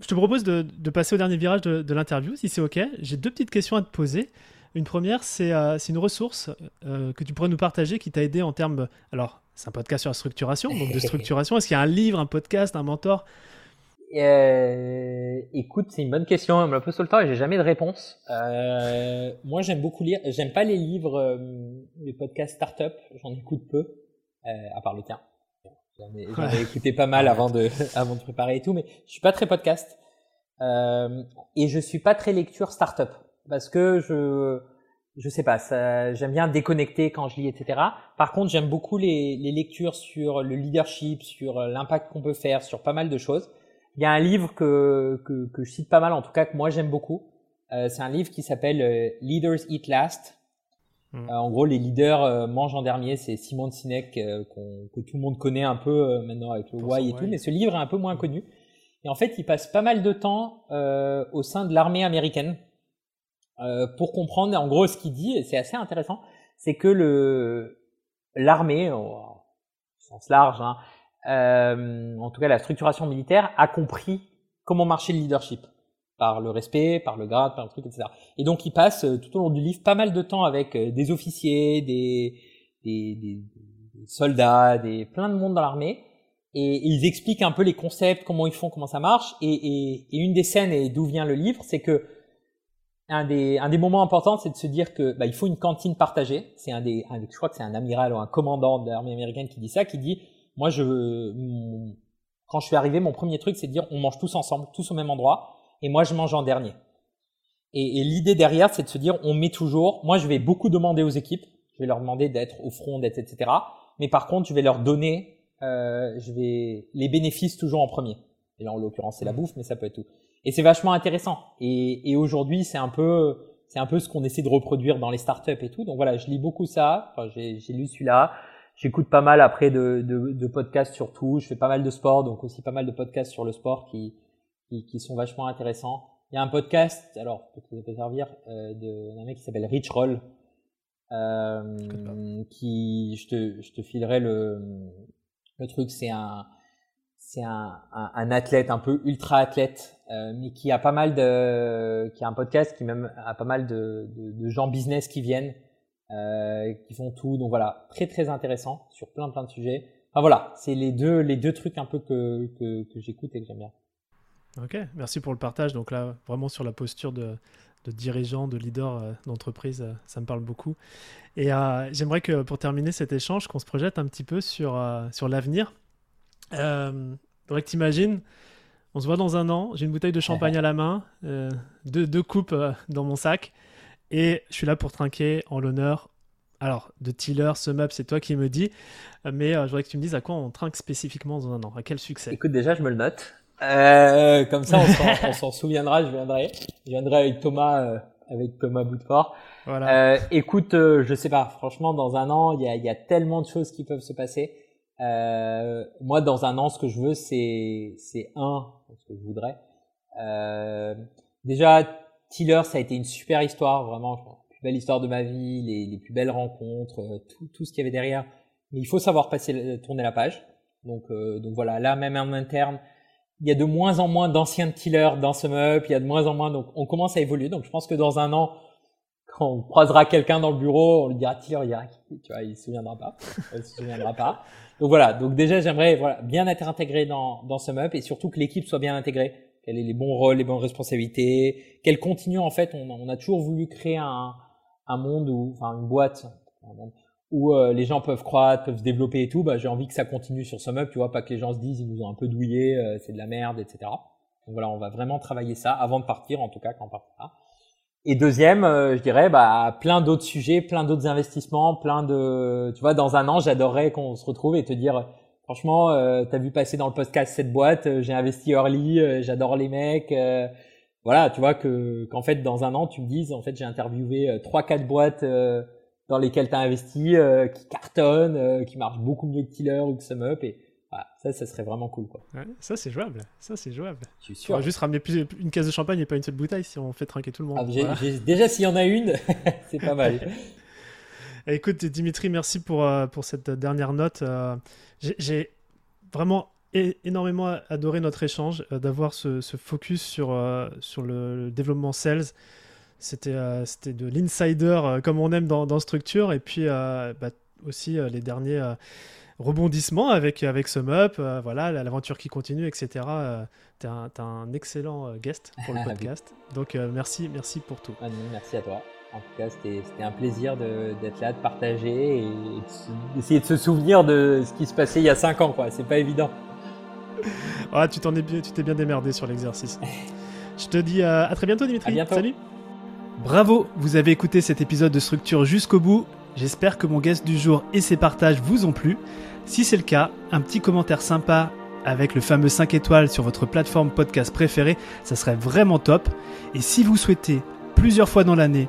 Je te propose de, passer au dernier virage de, l'interview, si c'est OK. J'ai deux petites questions à te poser. Une première, c'est euh, une ressource euh, que tu pourrais nous partager qui t'a aidé en termes. Alors, c'est un podcast sur la structuration, donc de structuration. Est-ce qu'il y a un livre, un podcast, un mentor? Euh, Écoute, c'est une bonne question. On me la pose tout le temps et j'ai jamais de réponse. moi, j'aime beaucoup lire. J'aime pas les livres, les podcasts startup. J'en écoute peu, à part le tien. J'en ai, écouté pas mal avant de, avant de préparer et tout, mais je suis pas très podcast. Euh, et je suis pas très lecture startup parce que je, je sais pas, j'aime bien déconnecter quand je lis, etc. Par contre, j'aime beaucoup les, les lectures sur le leadership, sur l'impact qu'on peut faire, sur pas mal de choses. Il y a un livre que, que, que je cite pas mal, en tout cas que moi j'aime beaucoup. Euh, c'est un livre qui s'appelle euh, Leaders Eat Last Mm. en gros, les leaders mangent en dernier. C'est Simon Sinek que tout le monde connaît un peu maintenant avec le Why et tout, mais ce livre est un peu moins connu. Et en fait, il passe pas mal de temps au sein de l'armée américaine pour comprendre. En gros, ce qu'il dit, et c'est assez intéressant, c'est que le l'armée, au sens large, hein, euh, en tout cas la structuration militaire, a compris comment marchait le leadership par le respect, par le grade, par le truc, etc. Et donc il passe euh, tout au long du livre pas mal de temps avec euh, des officiers, des, soldats, des plein de monde dans l'armée, et, ils expliquent un peu les concepts, comment ils font, comment ça marche. Et, une des scènes et d'où vient le livre, c'est que un des, un des moments importants, c'est de se dire que bah, il faut une cantine partagée. C'est un des, je crois que c'est un amiral ou un commandant de l'armée américaine qui dit ça, qui dit, moi je, quand je suis arrivé, mon premier truc, c'est de dire, on mange tous ensemble, tous au même endroit, et moi je mange en dernier. Et, et l'idée derrière, c'est de se dire, on met toujours, moi je vais beaucoup demander aux équipes, je vais leur demander d'être au front, d'être etc. Mais par contre, je vais leur donner, euh, je vais les bénéfices toujours en premier. Et là, en l'occurrence, c'est la bouffe, mais ça peut être tout. Et c'est vachement intéressant. Et, et aujourd'hui, c'est un peu, c'est un peu ce qu'on essaie de reproduire dans les startups et tout. Donc voilà, je lis beaucoup ça. Enfin, j'ai, j'ai lu celui-là. J'écoute pas mal après de, de, de, podcasts sur tout. Je fais pas mal de sport, donc aussi pas mal de podcasts sur le sport qui, qui, qui sont vachement intéressants. Il y a un podcast, alors peut-être que ça peut servir, euh, d'un mec qui s'appelle Rich Roll, euh, qui je te, je te filerai le, le truc. C'est un, c'est un, un, athlète un peu ultra athlète, euh, mais qui a pas mal de, qui a un podcast qui même a pas mal de, de, de gens business qui viennent, euh, qui font tout. Donc voilà, très très intéressant sur plein plein de sujets. Enfin voilà, c'est les deux les deux trucs un peu que que, que j'écoute et que j'aime bien. Ok, merci pour le partage. Donc là, vraiment sur la posture de, de dirigeant, de leader euh, d'entreprise, euh, ça me parle beaucoup. Et euh, j'aimerais que pour terminer cet échange, qu'on se projette un petit peu sur, sur l'avenir. Que t'imagines, on se voit dans un an, j'ai une bouteille de champagne à la main, deux, deux, coupes dans mon sac, et je suis là pour trinquer en l'honneur. Alors, de Tiller, meuble, c'est toi qui me dis, mais je voudrais que tu me dises à quoi on trinque spécifiquement dans un an, à quel succès? Écoute, déjà, je me le note. Euh, comme ça, on s'en souviendra, je viendrai. Je viendrai avec Thomas, avec Thomas Boutefort. Voilà. écoute, je sais pas, franchement, dans un an, il y a, y a tellement de choses qui peuvent se passer. Euh, moi, dans un an, ce que je veux, c'est c'est un, ce que je voudrais. Euh, déjà, Tiller, ça a été une super histoire, vraiment, la plus belle histoire de ma vie, les, les plus belles rencontres, euh, tout, tout ce qu'il y avait derrière. Mais il faut savoir passer, tourner la page. Donc, euh, donc voilà, là même en interne, il y a de moins en moins d'anciens Tiller dans ce meuble, il y a de moins en moins, donc on commence à évoluer. Donc je pense que dans un an, quand on croisera quelqu'un dans le bureau, on lui dira Tiller, il tu vois, il se souviendra pas, il se souviendra pas. Donc voilà, donc déjà j'aimerais voilà, bien être intégré dans, dans up et surtout que l'équipe soit bien intégrée, qu'elle ait les bons rôles, les bonnes responsabilités, qu'elle continue en fait. On, on, a toujours voulu créer un, un monde où, enfin une boîte, où euh, les gens peuvent croître, peuvent se développer et tout. Bah j'ai envie que ça continue sur SumUp, tu vois, pas que les gens se disent ils nous ont un peu douillé, euh, c'est de la merde, etc. Donc voilà, on va vraiment travailler ça avant de partir, en tout cas quand on partira. Et deuxième, euh, je dirais, bah, plein d'autres sujets, plein d'autres investissements, plein de, tu vois, dans un an, j'adorerais qu'on se retrouve et te dire, franchement, euh, t'as vu passer dans le podcast cette boîte, euh, j'ai investi early, euh, j'adore les mecs, voilà, tu vois que qu'en fait dans un an, tu me dises, en fait, j'ai interviewé trois, quatre boîtes dans lesquelles t'as investi, qui cartonnent, qui marchent beaucoup mieux que Tiller ou que SumUp et ça, ça serait vraiment cool. Quoi. ça, c'est jouable. Ça, c'est jouable. Je suis sûr. On va juste ramener plus, une caisse de champagne et pas une seule bouteille si on fait trinquer tout le monde. Ah, déjà, s'il y en a une, c'est pas mal. Écoute, Dimitri, merci pour, euh, pour cette dernière note. Euh, j'ai vraiment énormément adoré notre échange, euh, d'avoir ce, focus sur, sur le, développement sales. C'était c'était de l'insider comme on aime dans, dans Structure. Et puis bah, aussi les derniers rebondissement avec, avec SumUp, euh, voilà, l'aventure qui continue, etc. Euh, tu es, un excellent euh, guest pour le podcast. Donc merci, merci pour tout. Ah merci à toi. En tout cas, c'était un plaisir d'être là, de partager et d'essayer de se souvenir de ce qui se passait il y a 5 ans. C'est pas évident. ah, tu t'es bien démerdé sur l'exercice. Je te dis à très bientôt, Dimitri. Salut. Bravo, vous avez écouté cet épisode de Structure jusqu'au bout. J'espère que mon guest du jour et ses partages vous ont plu. Si c'est le cas, un petit commentaire sympa avec le fameux 5 étoiles sur votre plateforme podcast préférée, ça serait vraiment top. Et si vous souhaitez plusieurs fois dans l'année